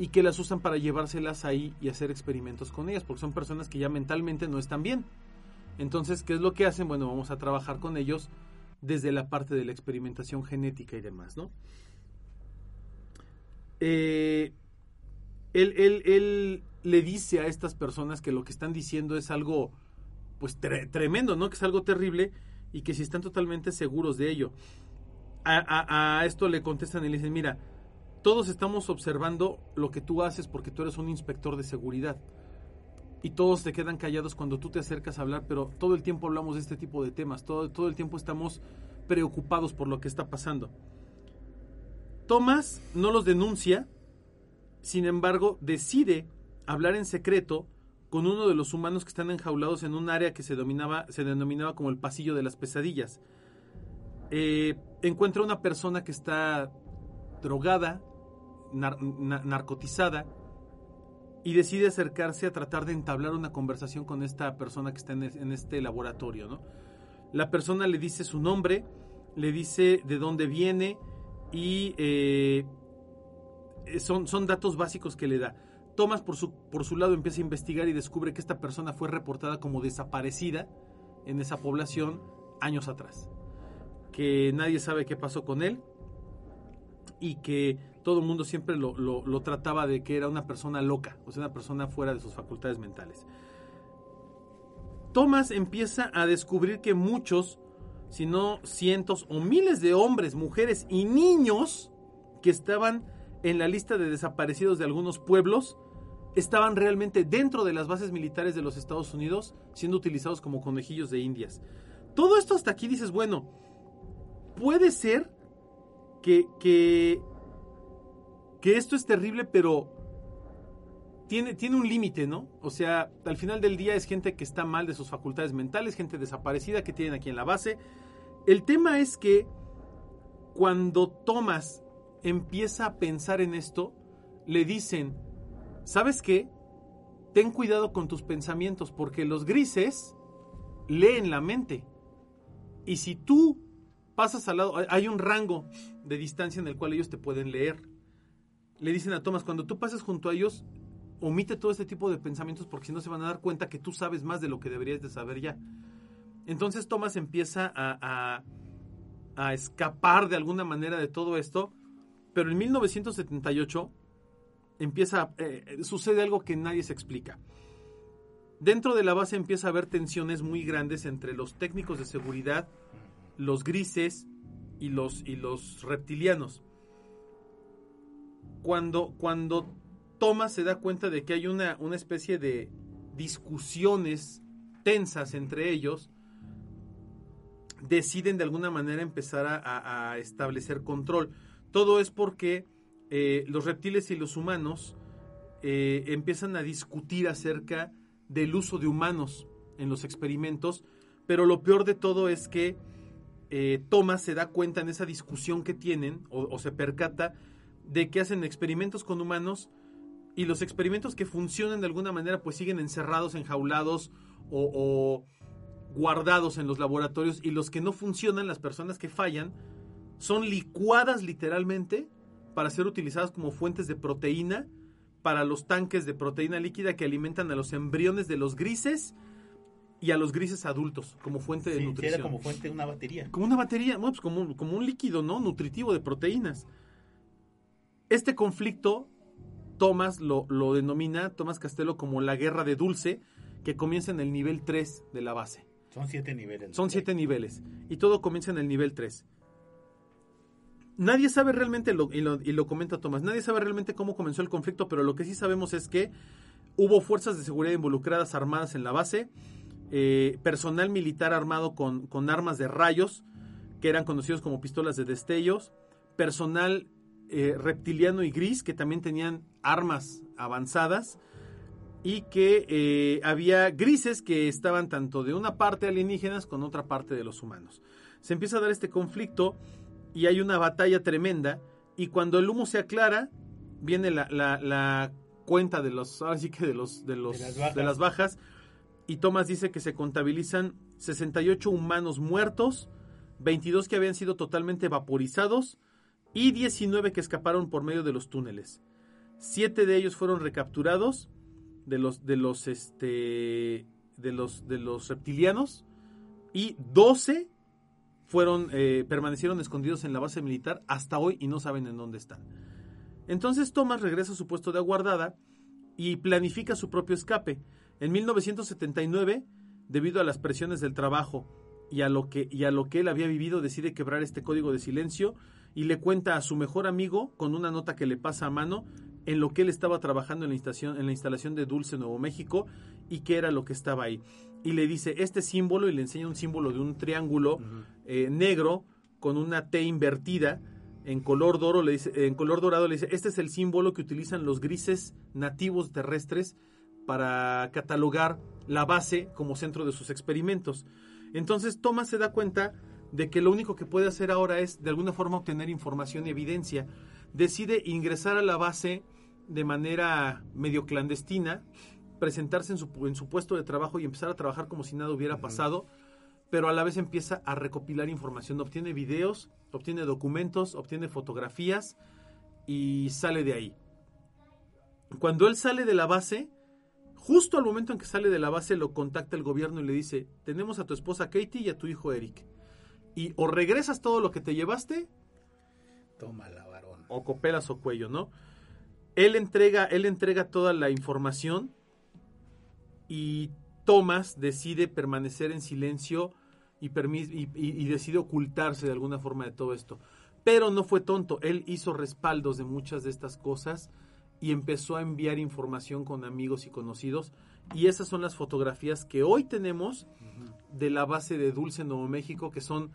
y que las usan para llevárselas ahí y hacer experimentos con ellas, porque son personas que ya mentalmente no están bien. Entonces, ¿qué es lo que hacen? Bueno, vamos a trabajar con ellos desde la parte de la experimentación genética y demás, ¿no? Eh, él, él- él le dice a estas personas que lo que están diciendo es algo, pues tre- tremendo, ¿no? Que es algo terrible y que si están totalmente seguros de ello. A, a- a esto le contestan y le dicen, mira, todos estamos observando lo que tú haces porque tú eres un inspector de seguridad. Y todos se quedan callados cuando tú te acercas a hablar, pero todo el tiempo hablamos de este tipo de temas, todo, todo el tiempo estamos preocupados por lo que está pasando. Thomas no los denuncia, sin embargo, decide hablar en secreto con uno de los humanos que están enjaulados en un área que se, dominaba, se denominaba como el pasillo de las pesadillas. Eh, encuentra una persona que está drogada, nar- na- narcotizada, y decide acercarse a tratar de entablar una conversación con esta persona que está en, es- en este laboratorio, ¿no? La persona le dice su nombre, le dice de dónde viene y eh, son, son datos básicos que le da. Thomas por su, por su lado empieza a investigar y descubre que esta persona fue reportada como desaparecida en esa población años atrás. Que nadie sabe qué pasó con él y que todo el mundo siempre lo, lo- lo trataba de que era una persona loca, o sea, una persona fuera de sus facultades mentales. Thomas empieza a descubrir que muchos, si no cientos o miles de hombres, mujeres y niños que estaban en la lista de desaparecidos de algunos pueblos, estaban realmente dentro de las bases militares de los Estados Unidos, siendo utilizados como conejillos de indias. Todo esto hasta aquí dices, bueno, puede ser que, que, que esto es terrible, pero tiene, tiene un límite, ¿no? O sea, al final del día es gente que está mal de sus facultades mentales, gente desaparecida que tienen aquí en la base. El tema es que cuando Thomas empieza a pensar en esto, le dicen, ¿sabes qué? Ten cuidado con tus pensamientos, porque los grises leen la mente. Y si tú pasas al lado, hay un rango de distancia en el cual ellos te pueden leer. Le dicen a Thomas, cuando tú pases junto a ellos, omite todo este tipo de pensamientos porque si no se van a dar cuenta que tú sabes más de lo que deberías de saber ya. Entonces Thomas empieza a, a, a escapar de alguna manera de todo esto, pero en 1978 empieza, eh, sucede algo que nadie se explica. Dentro de la base empieza a haber tensiones muy grandes entre los técnicos de seguridad, los grises y los, y los reptilianos. Cuando, cuando Thomas se da cuenta de que hay una, una especie de discusiones tensas entre ellos, deciden de alguna manera empezar a, establecer control. Todo es porque eh, los reptiles y los humanos eh, empiezan a discutir acerca del uso de humanos en los experimentos, pero lo peor de todo es que eh, Thomas se da cuenta en esa discusión que tienen, o se percata, de que hacen experimentos con humanos y los experimentos que funcionan de alguna manera pues siguen encerrados, enjaulados o, o guardados en los laboratorios y los que no funcionan, las personas que fallan, son licuadas literalmente para ser utilizadas como fuentes de proteína para los tanques de proteína líquida que alimentan a los embriones de los grises y a los grises adultos como fuente de Sí, nutrición. era como fuente de una batería. Como una batería, pues como, como un líquido, ¿no? Nutritivo de proteínas. Este conflicto, Thomas lo, lo denomina, Thomas Castelo, como la guerra de Dulce, que comienza en el nivel 3 de la base. Son siete niveles. Son siete niveles. Y todo comienza en el nivel 3. Nadie sabe realmente, lo- y, lo, y lo comenta Tomás, nadie sabe realmente cómo comenzó el conflicto, pero lo que sí sabemos es que hubo fuerzas de seguridad involucradas armadas en la base, eh, personal militar armado con, con armas de rayos, que eran conocidos como pistolas de destellos, personal eh, reptiliano y gris, que también tenían armas avanzadas, y que eh, había grises que estaban tanto de una parte alienígenas con otra parte de los humanos. Se empieza a dar este conflicto y hay una batalla tremenda y cuando el humo se aclara viene la, la- la cuenta de los ahora sí que de los de los De las bajas. de las bajas y Thomas dice que se contabilizan 68 humanos muertos, 22 que habían sido totalmente vaporizados y 19 que escaparon por medio de los túneles. Siete de ellos fueron recapturados de los de los este de los de los reptilianos y 12 fueron eh, permanecieron escondidos en la base militar hasta hoy y no saben en dónde están. Entonces Thomas regresa a su puesto de aguardada y planifica su propio escape. En 1979, debido a las presiones del trabajo y a lo que y a lo que él había vivido, decide quebrar este código de silencio y le cuenta a su mejor amigo con una nota que le pasa a mano en lo que él estaba trabajando en la instalación, en la instalación de Dulce Nuevo México y qué era lo que estaba ahí. Y le dice este símbolo y le enseña un símbolo de un triángulo eh, negro con una T invertida en color, doro, le dice, en color dorado. Le dice, este es el símbolo que utilizan los grises nativos terrestres para catalogar la base como centro de sus experimentos. Entonces Thomas se da cuenta de que lo único que puede hacer ahora es de alguna forma obtener información y evidencia. Decide ingresar a la base de manera medio clandestina, presentarse en su, en su puesto de trabajo y empezar a trabajar como si nada hubiera pasado, pero a la vez empieza a recopilar información, obtiene videos, obtiene documentos, obtiene fotografías y sale de ahí. Cuando él sale de la base, justo al momento en que sale de la base lo contacta el gobierno y le dice, tenemos a tu esposa Katie y a tu hijo Eric. Y o regresas todo lo que te llevaste Tómala, varón. o copelas o cuello, ¿no? Él entrega, él entrega toda la información y Thomas decide permanecer en silencio y- y decide ocultarse de alguna forma de todo esto. Pero no fue tonto, él hizo respaldos de muchas de estas cosas y empezó a enviar información con amigos y conocidos. Y esas son las fotografías que hoy tenemos de la base de Dulce Nuevo México, que son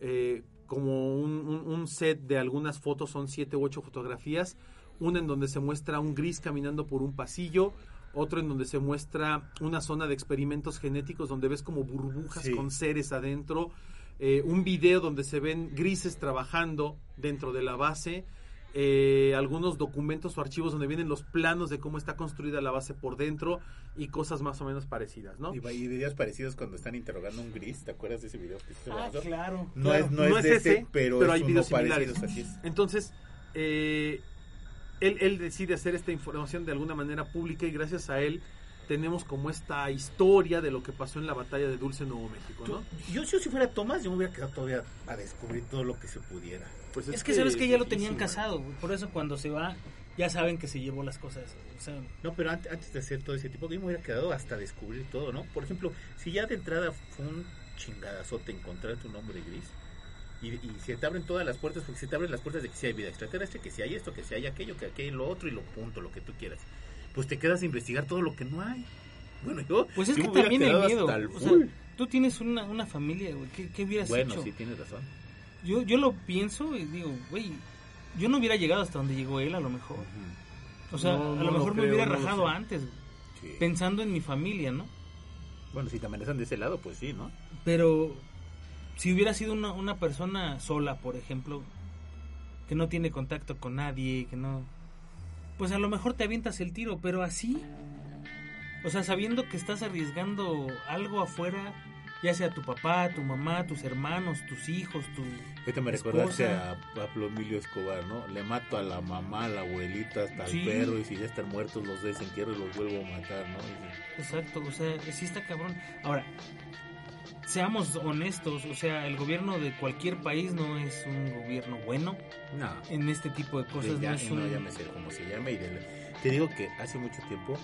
eh, como un, un- un set de algunas fotos, son siete u ocho fotografías. Una en donde se muestra un gris caminando por un pasillo, otro en donde se muestra una zona de experimentos genéticos donde ves como burbujas Sí. con seres adentro, eh, un video donde se ven grises trabajando dentro de la base, eh, algunos documentos o archivos donde vienen los planos de cómo está construida la base por dentro y cosas más o menos parecidas, ¿no? Y, y videos parecidos cuando están interrogando a un gris, ¿te acuerdas de ese video que Ah, claro. No, Claro, es, no, es, ese, pero, pero es hay uno videos parecidos, similares. así es. Entonces, eh, él, él decide hacer esta información de alguna manera pública y gracias a él tenemos como esta historia de lo que pasó en la batalla de Dulce Nuevo México, ¿no? Tú- Yo, si yo fuera Tomás, yo me hubiera quedado todavía a descubrir todo lo que se pudiera. Pues Es, que, sabes que ya lo tenían casado, por eso cuando se va ya saben que se llevó las cosas. O sea, No, pero antes, antes de hacer todo ese tipo, yo me hubiera quedado hasta descubrir todo, ¿no? Por ejemplo, si ya de entrada fue un chingadazote encontrar tu nombre gris, y, y se te abren todas las puertas, porque se te abren las puertas de que si hay vida extraterrestre, que si hay esto, que si hay aquello, que aquí hay lo otro y lo punto, lo que tú quieras. Pues te quedas a investigar todo lo que no hay. Bueno, yo. pues es yo que también el miedo. el o sea, tú tienes una, una familia, güey. ¿Qué, qué hubieras bueno, hecho? sí, tienes razón. Yo, yo lo pienso y digo, güey, yo no hubiera llegado hasta donde llegó él a lo mejor. O sea, No, a no lo lo mejor me hubiera no rajado antes, Sí. pensando en mi familia, ¿no? Bueno, si te amenazan de ese lado, pues sí, ¿no? Pero si hubiera sido una, una persona sola, por ejemplo, que no tiene contacto con nadie, que no... Pues a lo mejor te avientas el tiro, pero así... O sea, sabiendo que estás arriesgando algo afuera ya sea tu papá, tu mamá, tus hermanos, tus hijos, tu Ahorita me recordaste a Pablo Emilio Escobar, ¿no? Le mato a la mamá, a la abuelita, hasta Sí. al perro, y si ya están muertos los desentierro y los vuelvo a matar, ¿no? Y- Exacto, o sea, sí está cabrón. Ahora, seamos honestos, o sea, el gobierno de cualquier país no es un gobierno bueno No, en este tipo de cosas. ya, no es no, un... llámese como se llame. Y de- te digo que hace mucho tiempo,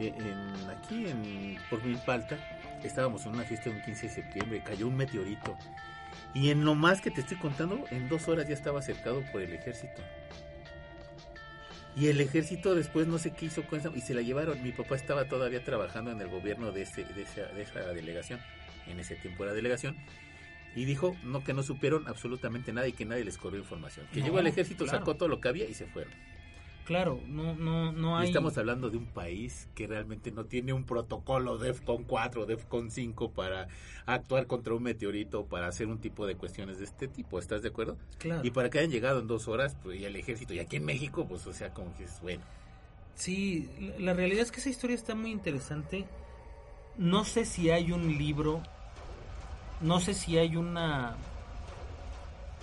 eh, en, aquí en, por Milpalta, estábamos en una fiesta un 15 de septiembre, cayó un meteorito. Y en lo más que te estoy contando, en dos horas ya estaba cercado por el ejército. Y el ejército después no sé qué hizo con esa, y se la llevaron. Mi papá estaba todavía trabajando en el gobierno de, ese, de, esa, de esa delegación. En ese tiempo era delegación. Y dijo no que no supieron absolutamente nada y que nadie les corrió información. Que No, llegó el ejército, claro. sacó todo lo que había y se fueron. Claro, no, no, no Y hay... estamos hablando de un país que realmente no tiene un protocolo DEFCON 4, DEFCON 5 para actuar contra un meteorito, para hacer un tipo de cuestiones de este tipo. ¿Estás de acuerdo? Claro. Y para que hayan llegado en dos horas, pues y el ejército, y aquí en México, pues o sea, como que es bueno. Sí, la realidad es que esa historia está muy interesante. No sé si hay un libro, no sé si hay una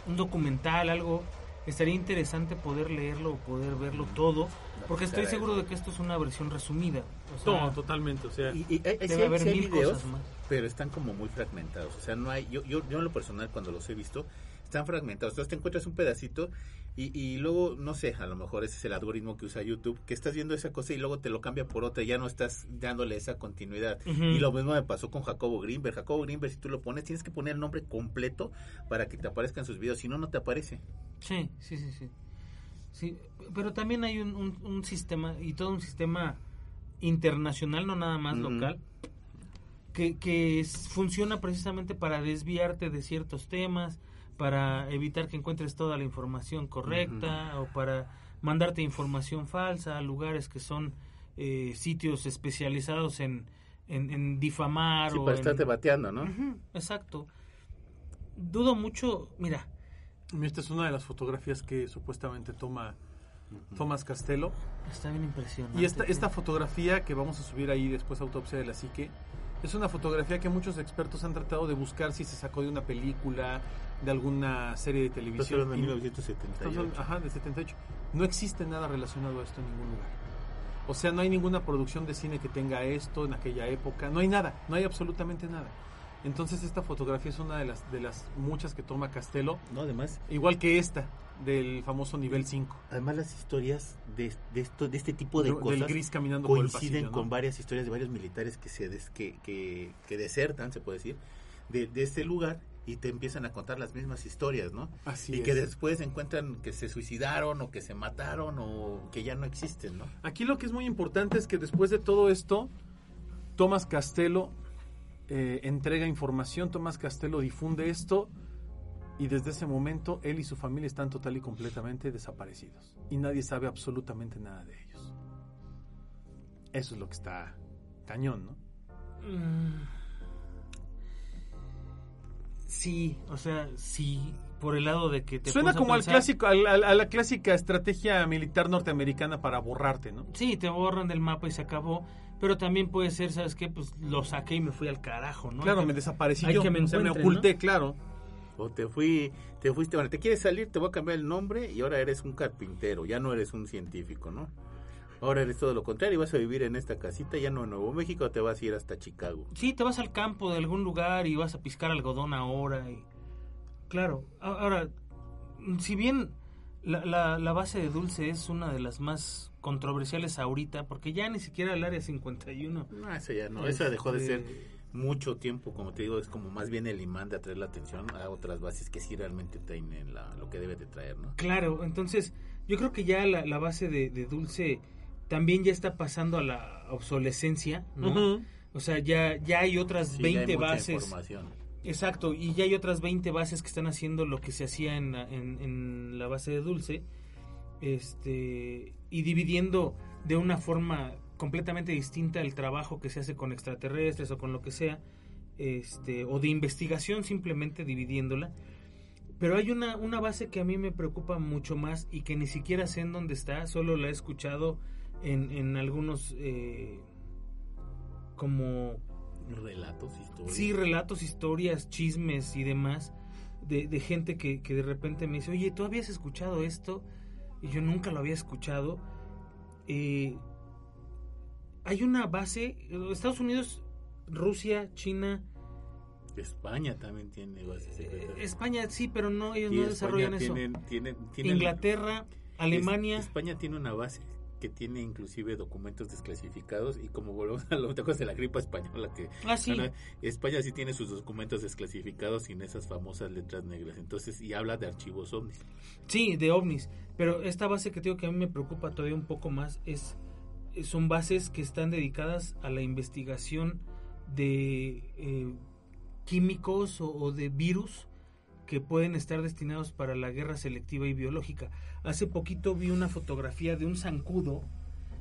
un documental, algo. Estaría interesante poder leerlo o poder verlo todo, porque estoy seguro de que esto es una versión resumida. O sea, No, totalmente, o sea, Y, y hay, debe sí haber sí hay mil videos, cosas más. pero están como muy fragmentados. O sea, no hay. Yo, yo, yo en lo personal, cuando los he visto, están fragmentados. Entonces te encuentras un pedacito y, y luego, no sé, a lo mejor ese es el algoritmo que usa YouTube, que estás viendo esa cosa y luego te lo cambia por otra. y Ya no estás dándole esa continuidad. Y lo mismo me pasó con Jacobo Greenberg. Jacobo Greenberg, si tú lo pones, tienes que poner el nombre completo para que te aparezcan sus videos. Si no, no te aparece. Sí, sí, sí, sí. Sí, pero también hay un, un- un sistema, y todo un sistema internacional, no nada más local, que, que es- funciona precisamente para desviarte de ciertos temas, para evitar que encuentres toda la información correcta, o para mandarte información falsa a lugares que son eh, sitios especializados en, en, en difamar Sí, o para en- estarte bateando, ¿no? Exacto. Dudo mucho, mira, esta es una de las fotografías que supuestamente toma Tomás Castelo. está bien impresionante. Y esta, esta fotografía que vamos a subir ahí después, Autopsia de la Psique, es una fotografía que muchos expertos han tratado de buscar si se sacó de una película, de alguna serie de televisión. de Y- 1978. Estamos hablando- Ajá, de 78. No existe nada relacionado a esto en ningún lugar. O sea, no hay ninguna producción de cine que tenga esto en aquella época. No hay nada, no hay absolutamente nada. Entonces esta fotografía es una de las, de las muchas que toma Castelo, No, además, igual que esta del famoso nivel 5. además las historias de, de esto, de este tipo de Del cosas gris caminando por el coinciden pasillo, ¿no? con varias historias de varios militares que se des- que, que, que desertan, se puede decir, de, de este lugar y te empiezan a contar las mismas historias, ¿no? Así y es. que después encuentran que se suicidaron o que se mataron o que ya no existen, ¿no? Aquí lo que es muy importante es que después de todo esto, Tomás Castelo eh, entrega información, Tomás Castelo difunde esto y desde ese momento él y su familia están total y completamente desaparecidos y nadie sabe absolutamente nada de ellos. Eso es lo que está cañón, ¿no? Mm. Sí, o sea, sí, por el lado de que te Suena como al clásico, a la clásica estrategia militar norteamericana para borrarte, ¿no? Sí, te borran del mapa y se acabó, pero también puede ser, ¿sabes qué? Pues lo saqué y me fui al carajo, ¿no? Claro, me desaparecí yo, que me o sea, me encuentren, oculté, ¿no? claro. O te fui, te fuiste, bueno, te quieres salir, te voy a cambiar el nombre y ahora eres un carpintero, ya no eres un científico, ¿no? Ahora eres todo lo contrario, vas a vivir en esta casita, ya no en Nuevo México, te vas a ir hasta Chicago. Sí, te vas al campo de algún lugar y vas a piscar algodón ahora. Y... Claro, ahora, si bien la, la, la base de Dulce es una de las más controversiales ahorita, porque ya ni siquiera el área 51. No, esa ya no, esa dejó de este, ser mucho tiempo, como te digo, es como más bien el imán de atraer la atención a otras bases que sí realmente tienen la, lo que debe de traer, ¿no? Claro, entonces yo creo que ya la, la base de, de Dulce también ya está pasando a la obsolescencia, ¿no? O sea, ya, ya hay otras Sí, ya hay 20 bases. Exacto, y ya hay otras 20 bases que están haciendo lo que se hacía en, la- en, en la base de Dulce, este, y dividiendo de una forma completamente distinta el trabajo que se hace con extraterrestres o con lo que sea, este, o de investigación simplemente dividiéndola. Pero hay una, una base que a mí me preocupa mucho más y que ni siquiera sé en dónde está, solo la he escuchado en, en algunos eh, como Relatos, historias. Sí, relatos, historias, chismes y demás de, de gente que, que de repente me dice, oye, ¿tú habías escuchado esto? Y yo nunca lo había escuchado. Eh, hay una base, Estados Unidos, Rusia, China, España también tiene bases eh, secretas. España sí, pero no, ellos no España desarrollan eso. tienen- tienen- tienen- Inglaterra, Alemania. Es- España tiene una base que tiene inclusive documentos desclasificados y como volvemos a lo ¿te acuerdas de la gripa española que Ah, sí. España sí tiene sus documentos desclasificados sin esas famosas letras negras entonces y habla de archivos ovnis Sí, de ovnis. Pero esta base que digo que a mí me preocupa todavía un poco más es son bases que están dedicadas a la investigación de eh, químicos o, o de virus que pueden estar destinados para la guerra selectiva y biológica. Hace poquito vi una fotografía de un zancudo,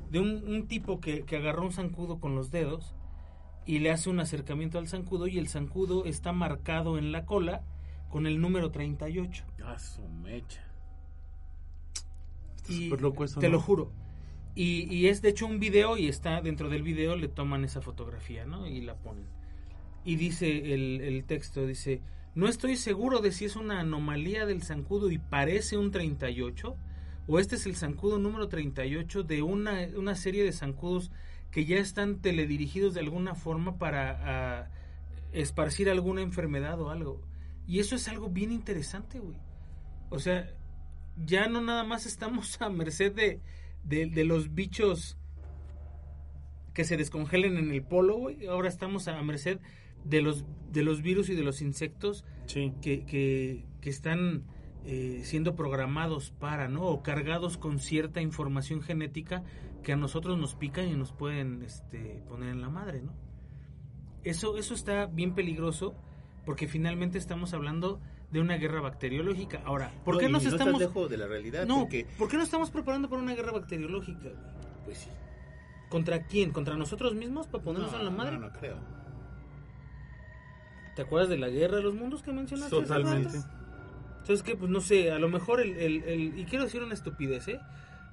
de un, un tipo que, que agarró un zancudo con los dedos y le hace un acercamiento al zancudo y el zancudo está marcado en la cola con el número 38. ah su mecha Y súper loco eso, te ¿no? lo juro. Y, y es de hecho un video y está dentro del video le toman esa fotografía, ¿no? Y la ponen. Y dice el, el texto, dice, no estoy seguro de si es una anomalía del zancudo y parece un 38 o este es el zancudo número 38 de una, una serie de zancudos que ya están teledirigidos de alguna forma para ah, esparcir alguna enfermedad o algo. Y eso es algo bien interesante, güey. O sea, ya no nada más estamos a merced de, de, de los bichos que se descongelen en el polo, güey. Ahora estamos a merced de los, de los virus y de los insectos Sí. que, que, que están eh, siendo programados para, ¿no? O cargados con cierta información genética que a nosotros nos pican y nos pueden este, poner en la madre, ¿no? Eso, eso está bien peligroso porque finalmente estamos hablando de una guerra bacteriológica. Ahora, ¿por qué No, nos no estamos... lejos de la realidad No, porque ¿por qué nos estamos preparando para una guerra bacteriológica? pues sí ¿Contra quién? ¿Contra nosotros mismos para ponernos en la madre? no, no creo ¿Te acuerdas de la guerra de los mundos que mencionaste? Totalmente. rato? ¿Sabes qué? Pues no sé, a lo mejor el, el- el- y quiero decir una estupidez, ¿eh?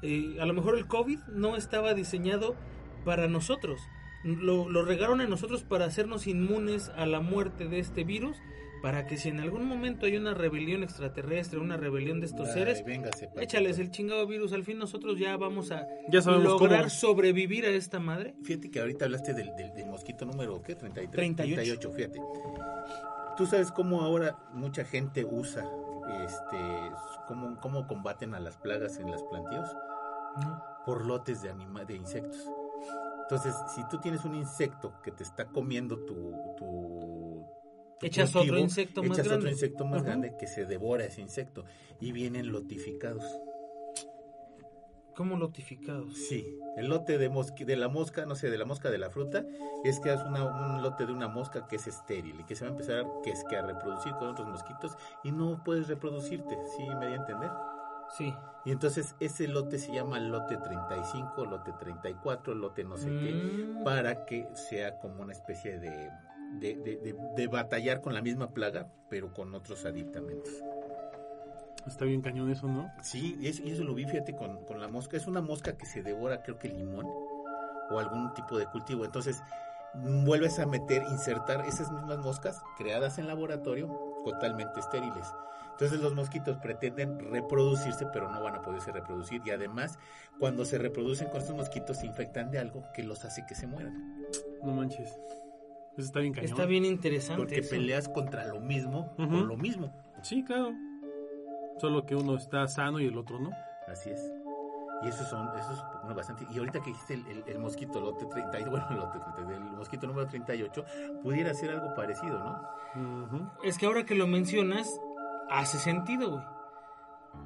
Eh, A lo mejor el COVID no estaba diseñado para nosotros. Lo, lo regaron a nosotros para hacernos inmunes a la muerte de este virus, para que si en algún momento hay una rebelión extraterrestre, una rebelión de estos Ay, seres, véngase, échales el chingado virus. Al fin nosotros ya vamos a Ya sabemos lograr cómo. sobrevivir a esta madre. Fíjate que ahorita hablaste del, del, del mosquito número, ¿qué? 33. 38. fíjate. Tú sabes cómo ahora mucha gente usa, este, cómo, cómo combaten a las plagas en los plantíos ¿no? por lotes de anima de insectos. Entonces, si tú tienes un insecto que te está comiendo tu Echas cultivo, otro insecto más echas grande. otro insecto más grande que se devora ese insecto y vienen lotificados. ¿Cómo lotificados? Sí, el lote de, mosqui- de la mosca, no sé, de la mosca de la fruta, es que es una- un lote de una mosca que es estéril y que se va a empezar que es que a reproducir con otros mosquitos y no puedes reproducirte, ¿sí me di a entender? Sí. Y entonces ese lote se llama lote 35, lote 34, lote no sé qué, Mm. para que sea como una especie de, de, de- de- batallar con la misma plaga, pero con otros aditamentos. Está bien cañón eso, ¿no? Sí, eso, eso lo vi, fíjate, con, con la mosca. Es una mosca que se devora, creo que limón o algún tipo de cultivo. Entonces, vuelves a meter, insertar esas mismas moscas creadas en laboratorio, totalmente estériles. Entonces, los mosquitos pretenden reproducirse, pero no van a poderse reproducir. Y además, cuando se reproducen con estos mosquitos, se infectan de algo que los hace que se mueran. No manches. Eso está bien cañón. Está bien interesante. Porque eso. peleas contra lo mismo Ujú. por lo mismo. Sí, claro. Solo que uno está sano y el otro no. Así es. Y eso son, eso es bueno, bastante. Y ahorita que dijiste el, el, el mosquito lote 30, y- bueno, lote 30, el mosquito número 38, pudiera ser algo parecido, ¿no? Es que ahora que lo mencionas, hace sentido, güey.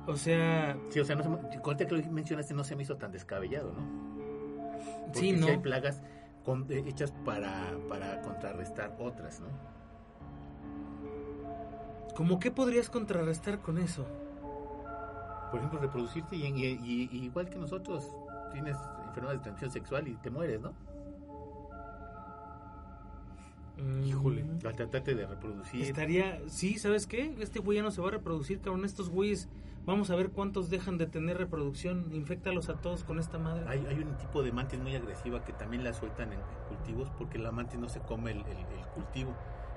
O sea, Sí, o sea, no se me- ahorita que lo mencionaste no se me hizo tan descabellado, ¿no? Porque sí, ¿no? hay plagas con- eh, hechas para, para contrarrestar otras, ¿no? ¿Cómo qué podrías contrarrestar con eso? Por ejemplo, reproducirte y, y- y- igual que nosotros, tienes enfermedad de transmisión sexual y te mueres, ¿no? Híjole. La tratate de reproducir. Estaría, sí, ¿sabes qué? Este güey ya no se va a reproducir, cabrón. Estos güeyes, vamos a ver cuántos dejan de tener reproducción. Infectalos a todos con esta madre. Hay, hay un tipo de mantis muy agresiva que también la sueltan en, en cultivos porque la mantis no se come el, el- el cultivo,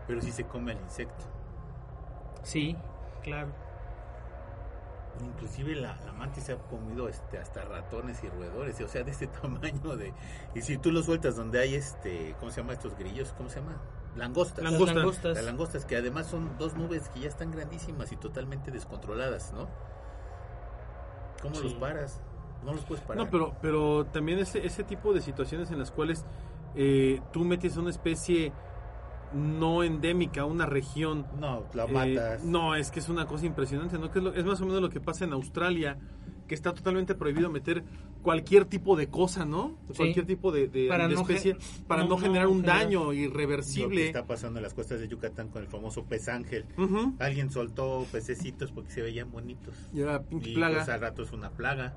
pero sí se come el insecto. Sí, claro. Inclusive la, la mantis se ha comido este, hasta ratones y roedores, o sea, de este tamaño de... Y si tú lo sueltas donde hay este, ¿cómo se llama estos grillos? ¿Cómo se llama? Langostas. Las Langosta. langostas. Las langostas, que además son dos nubes que ya están grandísimas y totalmente descontroladas, ¿no? ¿Cómo Sí. los paras? No los puedes parar. No, pero, pero también ese, ese tipo de situaciones en las cuales eh, tú metes a una especie no endémica, a una región. No, la eh, matas. no, es que es una cosa impresionante, ¿no? Que es, lo- es más o menos lo que pasa en Australia, que está totalmente prohibido meter cualquier tipo de cosa, ¿no? Sí. Cualquier tipo de, de- Para de no especie, para no- no, no generar un generar- daño Lo que irreversible. está pasando en las costas de Yucatán con el famoso pez ángel. Alguien soltó pececitos porque se veían bonitos. Y era pinche Y plaga. pues al rato es una plaga.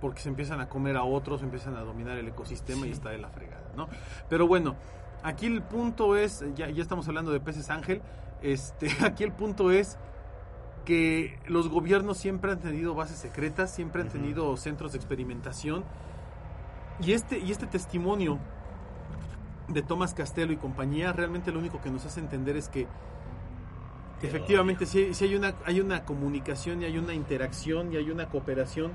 porque se empiezan a comer a otros, empiezan a dominar el ecosistema y está de la fregada, ¿no? Pero bueno, aquí el punto es, ya, ya estamos hablando de peces ángel, este, aquí el punto es que los gobiernos siempre han tenido bases secretas, siempre han tenido centros de experimentación y este, y este testimonio de Tomás Castelo y compañía realmente lo único que nos hace entender es que Qué efectivamente sí, sí hay una hay una comunicación y hay una interacción y hay una cooperación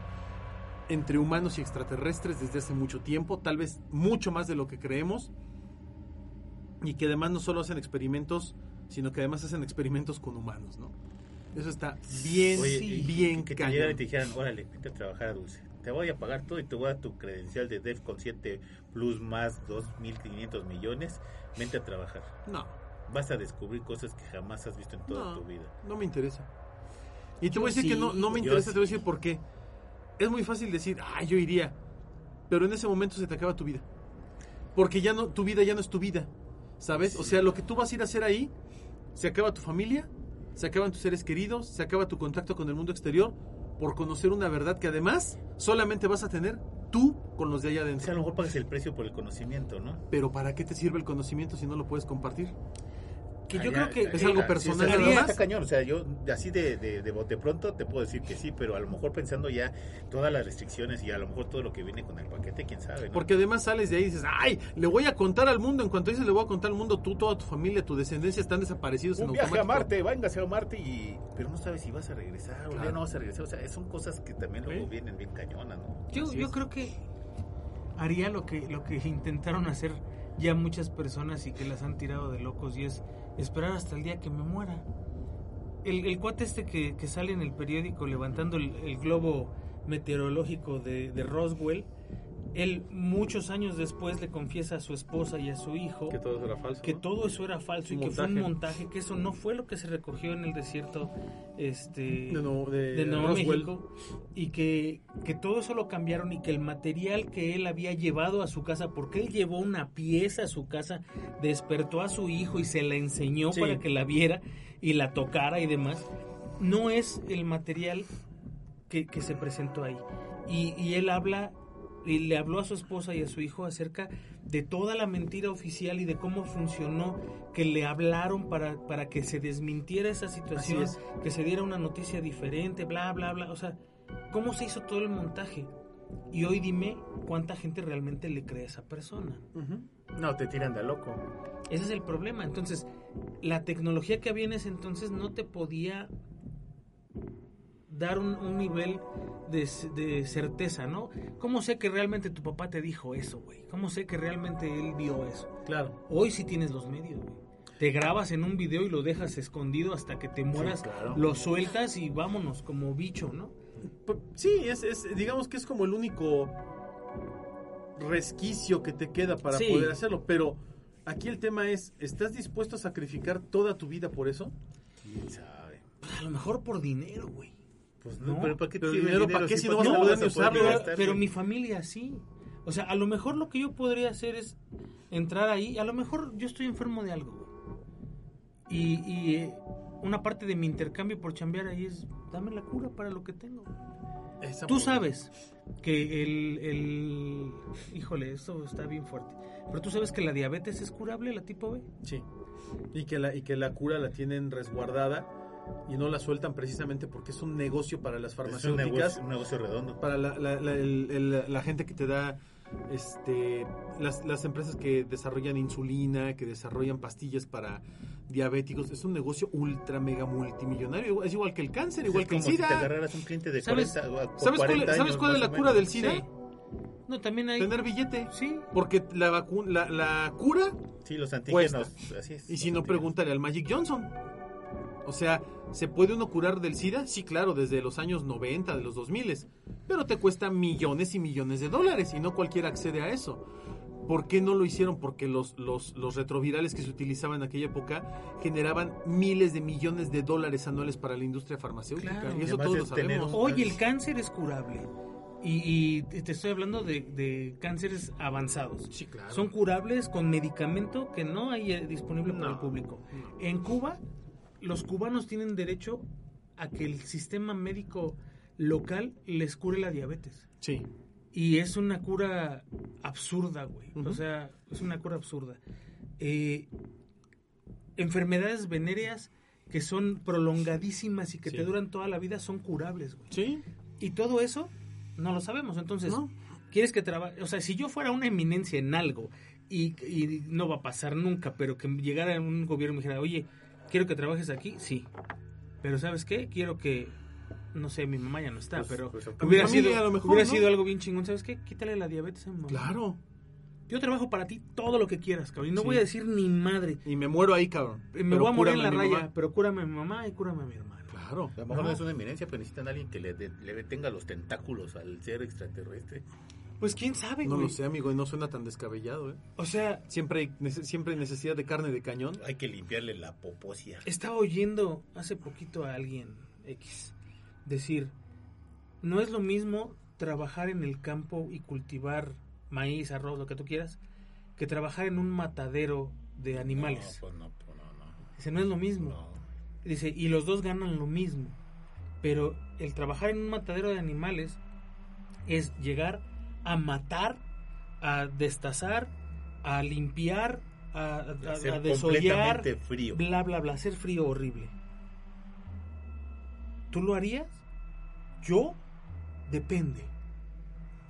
entre humanos y extraterrestres desde hace mucho tiempo, tal vez mucho más de lo que creemos, y que además no solo hacen experimentos, sino que además hacen experimentos con humanos, ¿no? Eso está bien, Oye, y- bien que te llegaran y te dijeran, órale, vete a trabajar a Dulce. Te voy a pagar todo y te voy a dar tu credencial de DEF con 7 plus más 2.500 millones. Vente a trabajar. No, Vas a descubrir cosas que jamás has visto en toda no, tu vida. no me interesa. Y te Yo voy a decir que sí, no, no me interesa, sí. te voy a decir por qué. Es muy fácil decir, ah, yo iría, pero en ese momento se te acaba tu vida. Porque ya no, tu vida ya no es tu vida, ¿sabes? O sea, lo que tú vas a ir a hacer ahí, se acaba tu familia, se acaban tus seres queridos, se acaba tu contacto con el mundo exterior por conocer una verdad que además solamente vas a tener tú con los de allá O sea, a adentro. lo mejor pagas el precio por el conocimiento, ¿no? Pero ¿para qué te sirve el conocimiento si no lo puedes compartir? Que yo Ah, creo que es sí, algo sí, personal está- nada está más. cañón, o sea, yo así de, de, de bote pronto te puedo decir que sí, pero a lo mejor pensando ya todas las restricciones y a lo mejor todo lo que viene con el paquete, quién sabe, ¿no? Porque además sales de ahí y dices, ay, le voy a contar al mundo. En cuanto dices le voy a contar al mundo, tú, toda tu familia, tu descendencia están desaparecidos en un viaje a automático. Marte, vángase a Marte y... Pero no sabes si vas a regresar o Claro. ya no vas a regresar, o sea, son cosas que también luego Sí. vienen bien cañonas, ¿no? Yo, yo creo que haría lo que, lo que intentaron hacer ya muchas personas y que las han tirado de locos y es esperar hasta el día que me muera. El, el cuate este que, que sale en el periódico levantando el, el globo meteorológico de, de Roswell, él muchos años después le confiesa a su esposa y a su hijo Que todo eso era falso. que ¿no? todo eso era falso y que fue un montaje. que eso no fue lo que se recogió en el desierto este de, no- de- de Nuevo. México y que, que todo eso lo cambiaron y que el material que él había llevado a su casa, porque él llevó una pieza a su casa, despertó a su hijo y se la enseñó Sí. para que la viera y la tocara y demás, no es el material que, que se presentó ahí. Y, y él habla, y le habló a su esposa y a su hijo acerca de toda la mentira oficial y de cómo funcionó, que le hablaron para, para que se desmintiera esa situación, que se diera una noticia diferente, bla, bla, bla. O sea, ¿cómo se hizo todo el montaje? Y hoy dime cuánta gente realmente le cree a esa persona. No, te tiran de loco. Ese es el problema. Entonces, la tecnología que había en ese entonces no te podía dar un, un nivel de, de certeza, ¿no? ¿Cómo sé que realmente tu papá te dijo eso, güey? ¿Cómo sé que realmente él vio eso? Claro. Hoy sí tienes los medios, güey. Te grabas en un video y lo dejas escondido hasta que te mueras, claro. lo sueltas y vámonos como bicho, ¿no? Sí, es, es, digamos que es como el único resquicio que te queda para Sí. poder hacerlo. Pero aquí el tema es, ¿estás dispuesto a sacrificar toda tu vida por eso? ¿Quién sabe? Pues a lo mejor por dinero, güey. Pues no, pero ¿para qué pero dinero, ¿para qué si no vas a poder usarlo? Pero, mi familia sí. O sea, a lo mejor lo que yo podría hacer es entrar ahí. A lo mejor yo estoy enfermo de algo. Y, y, eh, una parte de mi intercambio por chambear ahí es dame la cura para lo que tengo. Esa Tú sabes que el, el... Híjole, esto está bien fuerte. Pero tú sabes que la diabetes es curable, la tipo B. Sí. Y que, la, y que la cura la tienen resguardada y no la sueltan precisamente porque es un negocio para las Es un farmacéuticas. negocio, un negocio redondo. para la, la- la- el- el- la gente que te da este las, las empresas que desarrollan insulina, que desarrollan pastillas para diabéticos, es un negocio ultra mega multimillonario, es igual que el cáncer, igual es que el como si te SIDA. agarraras un cliente de ¿Sabes- 40 o- o ¿Sabes cuál, 40 ¿sabes años, cuál es la cura del. SIDA? Sí. No, también hay... Tener billete. Sí. Porque la, vacu- la, la cura, Sí, los antígenos, Cuesta. así es. y si no, antígenos. pregúntale al Magic Johnson. O sea, ¿se puede uno curar del SIDA? Sí, claro, desde los años 90, de los 2000. Pero te cuesta millones y millones de dólares y no cualquiera accede a eso. ¿Por qué no lo hicieron? Porque los, los, los retrovirales que se utilizaban en aquella época generaban miles de millones de dólares anuales para la industria farmacéutica. Claro. Y eso todos lo sabemos. Hoy el cáncer es curable. Y, y te estoy hablando de, de cánceres avanzados. Sí, claro. Son curables con medicamento que no hay eh, disponible para No, el público. no. En Cuba, los cubanos tienen derecho a que el sistema médico local les cure la diabetes. Sí. Y es una cura absurda, güey. O sea, es una cura absurda. Eh, enfermedades venéreas que son prolongadísimas y que Sí. te duran toda la vida son curables, güey. Sí. Y todo eso no lo sabemos. Entonces, No. ¿quieres que trabaje? O sea, si yo fuera una eminencia en algo y, y no va a pasar nunca, pero que llegara un gobierno y me dijera, oye, quiero que trabajes aquí, sí. Pero ¿sabes qué? Quiero que, no sé, mi mamá ya no está, Pues- pero pues, hubiera, sido, a lo mejor, hubiera ¿no? sido algo bien chingón. ¿Sabes qué? Quítale la diabetes a mi mamá. Claro. Yo trabajo para ti todo lo que quieras, cabrón. Y no Sí. voy a decir ni madre. Y me muero ahí, cabrón. Me Pero voy a morir en la raya, mamá. pero cúrame a mi mamá y cúrame a mi hermano. Claro. A lo mejor no Ajá. es una eminencia, pero necesitan a alguien que le, de- le tenga los tentáculos al ser extraterrestre. Pues quién sabe, No güey. lo sé, amigo, y no suena tan descabellado, ¿eh? O sea, Siempre hay, nece- siempre hay necesidad de carne de cañón. Hay que limpiarle la poposia. Estaba oyendo hace poquito a alguien X decir, no es lo mismo trabajar en el campo y cultivar maíz, arroz, lo que tú quieras, que trabajar en un matadero de animales. No, pues no, pues no, no. Dice, no es lo mismo. No. Dice, y los dos ganan lo mismo. Pero el trabajar en un matadero de animales es llegar a matar, a destazar, a limpiar, a, a- a- desollar, completamente frío. bla, bla, bla, hacer frío horrible. ¿Tú lo harías? Yo, depende.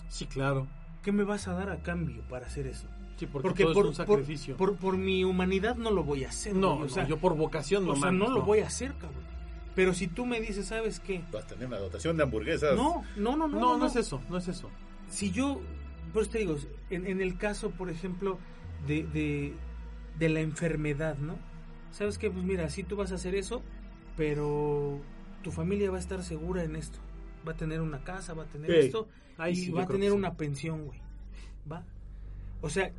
Sí, claro. ¿Qué me vas a dar a cambio para hacer eso? Sí, porque, Porque todo por, es un sacrificio. por, por mi humanidad no lo voy a hacer. no, güey, o no, sea, yo por vocación no o sea, no lo voy a hacer, cabrón. Pero si tú me dices, ¿sabes qué? Vas a tener una dotación de hamburguesas. No, no, no, no. No, no, es eso, no es eso. Si yo, pues te digo, en, en el caso, por ejemplo, de, de, de la enfermedad, ¿no? ¿Sabes qué? Pues mira, sí tú vas a hacer eso, pero tu familia va a estar segura en esto. Va a tener una casa, va a tener esto, ahí y sí, va a que tener sí. una pensión, güey. ¿Va? O sea,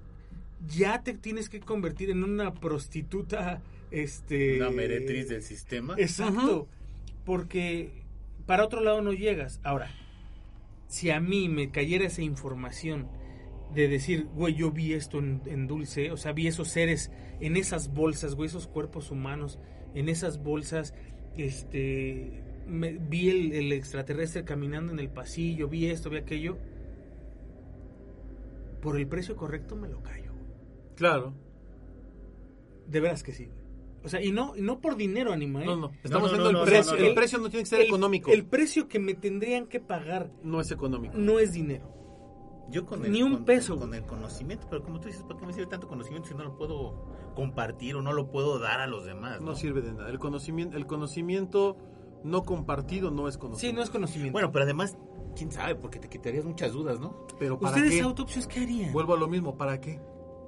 ya te tienes que convertir en una prostituta, este... Una meretriz del sistema. Exacto. Porque para otro lado no llegas. Ahora, si a mí me cayera esa información de decir, güey, yo vi esto en, en Dulce, o sea, vi esos seres en esas bolsas, güey, esos cuerpos humanos, en esas bolsas, este, me- vi el, el extraterrestre caminando en el pasillo, vi esto, vi aquello, por el precio correcto me lo callo. Claro. De veras que sí. O sea, y no, y no por dinero, Anima, ¿eh? No, no. Estamos no, hablando no, del no, precio. no, no. El precio no tiene que ser El- económico. El precio que me tendrían que pagar No es económico. no es dinero. Yo con Ni un con- peso, Con, el conocimiento, pero como tú dices, ¿para qué me sirve tanto conocimiento si no lo puedo compartir o no lo puedo dar a los demás? No ¿no? sirve de nada. El conocimiento, el conocimiento no compartido no es Sí, conocimiento. no es conocimiento. Bueno, pero además, quién sabe, porque te quitarías muchas dudas, ¿no? pero ¿para ¿Ustedes qué? autopsias qué harían? Vuelvo a lo mismo, ¿para qué?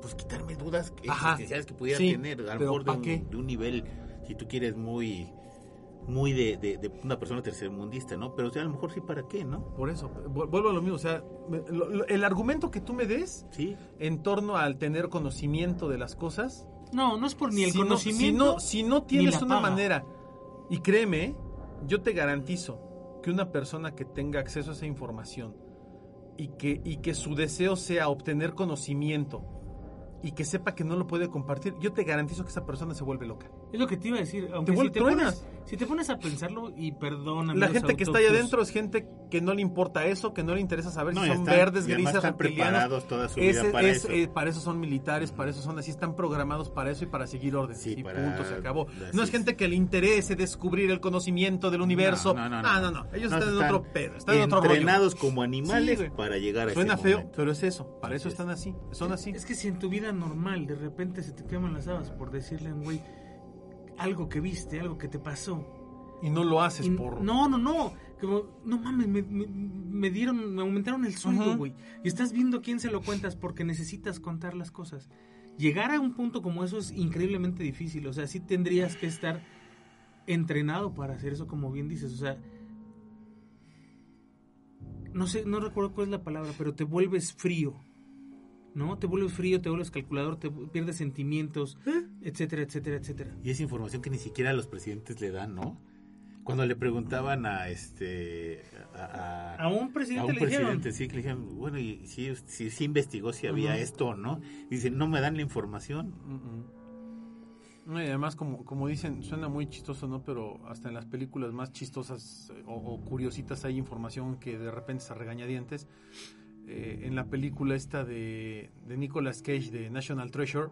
Pues quitarme dudas Ajá. existenciales que pudiera Sí, tener, a lo mejor de ¿pa' un, de un nivel, si tú quieres, muy muy de, de, de una persona tercermundista, ¿no? Pero o sea, a lo mejor sí, ¿para qué, no? Por eso, vu- vuelvo a lo mismo. O sea, me- lo- lo- el argumento que tú me des Sí. en torno al tener conocimiento de las cosas. No, no es por ni el si no- conocimiento. si, no, si no tienes una paga. manera, y créeme, yo te garantizo que una persona que tenga acceso a esa información y que, y que su deseo sea obtener conocimiento y que sepa que no lo puede compartir, yo te garantizo que esa persona se vuelve loca. Es lo que te iba a decir. Aunque Te si, te pones, si te pones a pensarlo, y perdóname. La gente que está ahí autóctonos, adentro es gente que no le importa eso, que no le interesa saber No, si son están- verdes, grises, están preparados toda su vida Ese- para es- eso. eh, para eso son militares, para eso son así, están programados para eso y para seguir órdenes. Sí, y para- punto, se acabó. así No es gente que le interese descubrir el conocimiento del universo. No, no, no, Ah, no. no, no. Ellos No, están, en otro pedo, están en otro rollo. entrenados como animales Sí, para llegar a Suena ese feo, momento. pero es eso. Para eso están así. Son así. Es que si en tu vida normal de repente se te queman las habas por decirle a un güey algo que viste, algo que te pasó. Y no lo haces Y- por. No, no, no. Como, no mames, me, me- me dieron, me aumentaron el sueldo, güey. Y estás viendo quién se lo cuentas porque necesitas contar las cosas. Llegar a un punto como eso es increíblemente difícil. O sea, sí tendrías que estar entrenado para hacer eso, como bien dices. O sea, no sé, no recuerdo cuál es la palabra, pero te vuelves frío. ¿No? Te vuelves frío, te vuelves calculador, te pierdes sentimientos, etcétera, etcétera, etcétera. Y es información que ni siquiera los presidentes le dan, ¿no? Cuando le preguntaban a este a, a- A un presidente a un le dijeron. presidente, sí, que le dijeron, bueno, y si si, si investigó si había esto o no. Y dicen, no me dan la información. No, y además, como, como dicen, suena muy chistoso, ¿no? Pero hasta en las películas más chistosas eh, o, o curiositas hay información que de repente se regañadientes. Eh, en la película esta de, de Nicolas Cage de National Treasure,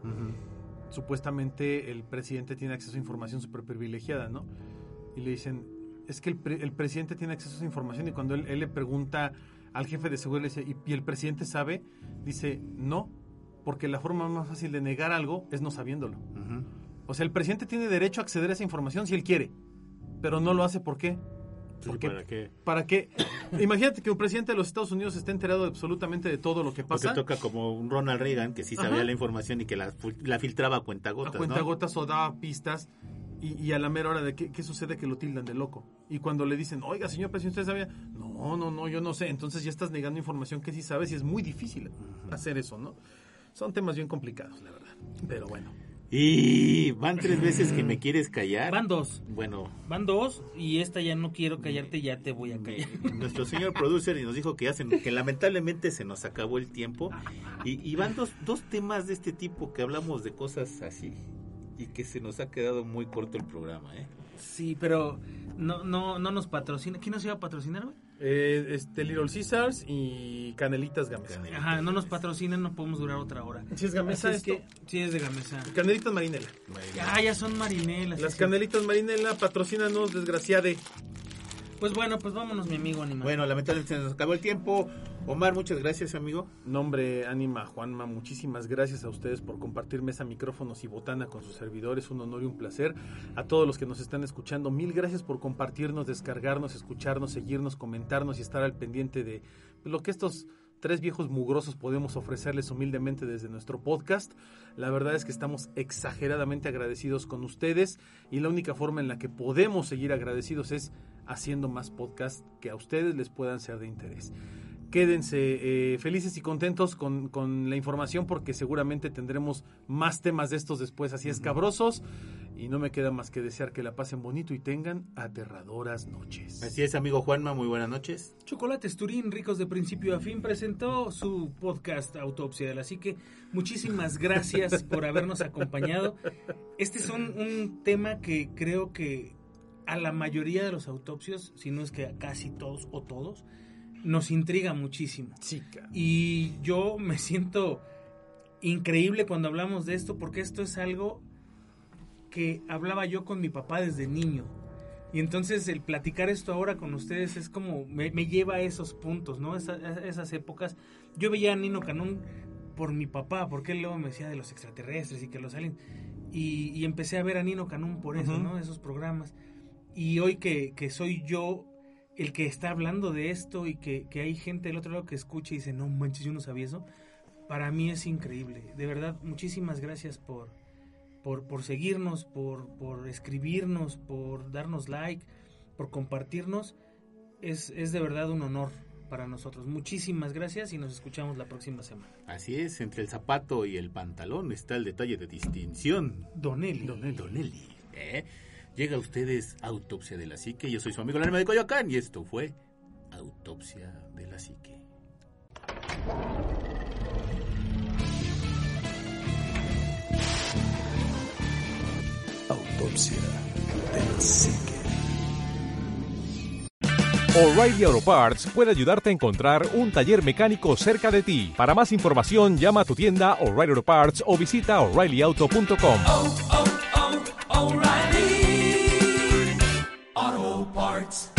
supuestamente el presidente tiene acceso a información súper privilegiada, ¿no? Y le dicen, es que el, pre- el presidente tiene acceso a esa información y cuando él, él le pregunta al jefe de seguridad, le dice, ¿y, y el presidente sabe? Dice, no, porque la forma más fácil de negar algo es no sabiéndolo. Ujú. O sea, el presidente tiene derecho a acceder a esa información si él quiere, pero no lo hace ¿por qué? ¿Para qué? ¿Para qué? Imagínate que un presidente de los Estados Unidos esté enterado de absolutamente de todo lo que Porque pasa. toca como un Ronald Reagan que sí sabía Ajá. la información y que la, la filtraba a a cuentagotas, cuenta ¿no? o daba pistas y, y a la mera hora de qué, qué sucede que lo tildan de loco. Y cuando le dicen, oiga, señor presidente, ¿usted sabía? No, no, no, yo no sé. Entonces ya estás negando información que sí sabes y es muy difícil hacer eso, ¿no? Son temas bien complicados, la verdad. Pero bueno. Y van tres veces que me quieres callar. Van dos. Bueno, Van dos y esta ya no quiero callarte, ya te voy a callar. nuestro señor producer nos dijo que ya se- que lamentablemente se nos acabó el tiempo y, y van dos, dos temas de este tipo que hablamos de cosas así y que se nos ha quedado muy corto el programa, ¿eh? Sí, pero no, no, no nos patrocina. ¿Quién nos iba a patrocinar, güey? Eh, este Little Caesars y Canelitas Gamesa. Canelitas. Ajá, no nos patrocinan, no podemos durar otra hora. ¿Sí es Gamesa es esto? que, sí, es de Gamesa. Canelitas Marinela. Ah, ya son marinelas. Las sí, sí. Canelitas Marinela, patrocínanos, desgraciade. Pues bueno, pues vámonos, mi amigo animal. Bueno, lamentablemente se nos acabó el tiempo. Omar, muchas gracias, amigo. Nombre, Ánima, Juanma, muchísimas gracias a ustedes por compartir mesa, micrófonos y botana con sus servidores. Un honor y un placer. A todos los que nos están escuchando, mil gracias por compartirnos, descargarnos, escucharnos, seguirnos, comentarnos y estar al pendiente de lo que estos tres viejos mugrosos podemos ofrecerles humildemente desde nuestro podcast. La verdad es que estamos exageradamente agradecidos con ustedes y la única forma en la que podemos seguir agradecidos es haciendo más podcasts que a ustedes les puedan ser de interés. Quédense eh, felices y contentos con, con la información porque seguramente tendremos más temas de estos después así escabrosos y no me queda más que desear que la pasen bonito y tengan aterradoras noches. Así es, amigo Juanma, muy buenas noches. Chocolates Turín, ricos de principio a fin, presentó su podcast Autopsia. Así que muchísimas gracias por habernos acompañado. Este es un, un tema que creo que a la mayoría de los autopsios, si no es que a casi todos o todos, nos intriga muchísimo. Chica. Y yo me siento increíble cuando hablamos de esto porque esto es algo que hablaba yo con mi papá desde niño. Y entonces el platicar esto ahora con ustedes es como me, me lleva a esos puntos, ¿no? Esa- a esas épocas. Yo veía a Nino Canún por mi papá, porque él luego me decía de los extraterrestres y que los aliens. Y, y empecé a ver a Nino Canún por eso, Ujú. ¿no? Esos programas. Y hoy que, que soy yo el que está hablando de esto y que, que hay gente del otro lado que escucha y dice, no manches, yo no sabía eso, para mí es increíble. De verdad, muchísimas gracias por, por, por seguirnos, por, por escribirnos, por darnos like, por compartirnos. Es, es de verdad un honor para nosotros. Muchísimas gracias y nos escuchamos la próxima semana. Así es, entre el zapato y el pantalón está el detalle de distinción. Donelli. Donelli. ¿eh? Llega a ustedes Autopsia de la Psique. Yo soy su amigo el de Coyoacán y esto fue Autopsia de la Psique. Autopsia de la psique. O'Reilly Auto Parts puede ayudarte a encontrar un taller mecánico cerca de ti. Para más información, llama a tu tienda O'Reilly Auto Parts o visita oreillyauto.com. O'Reilly Auto Parts.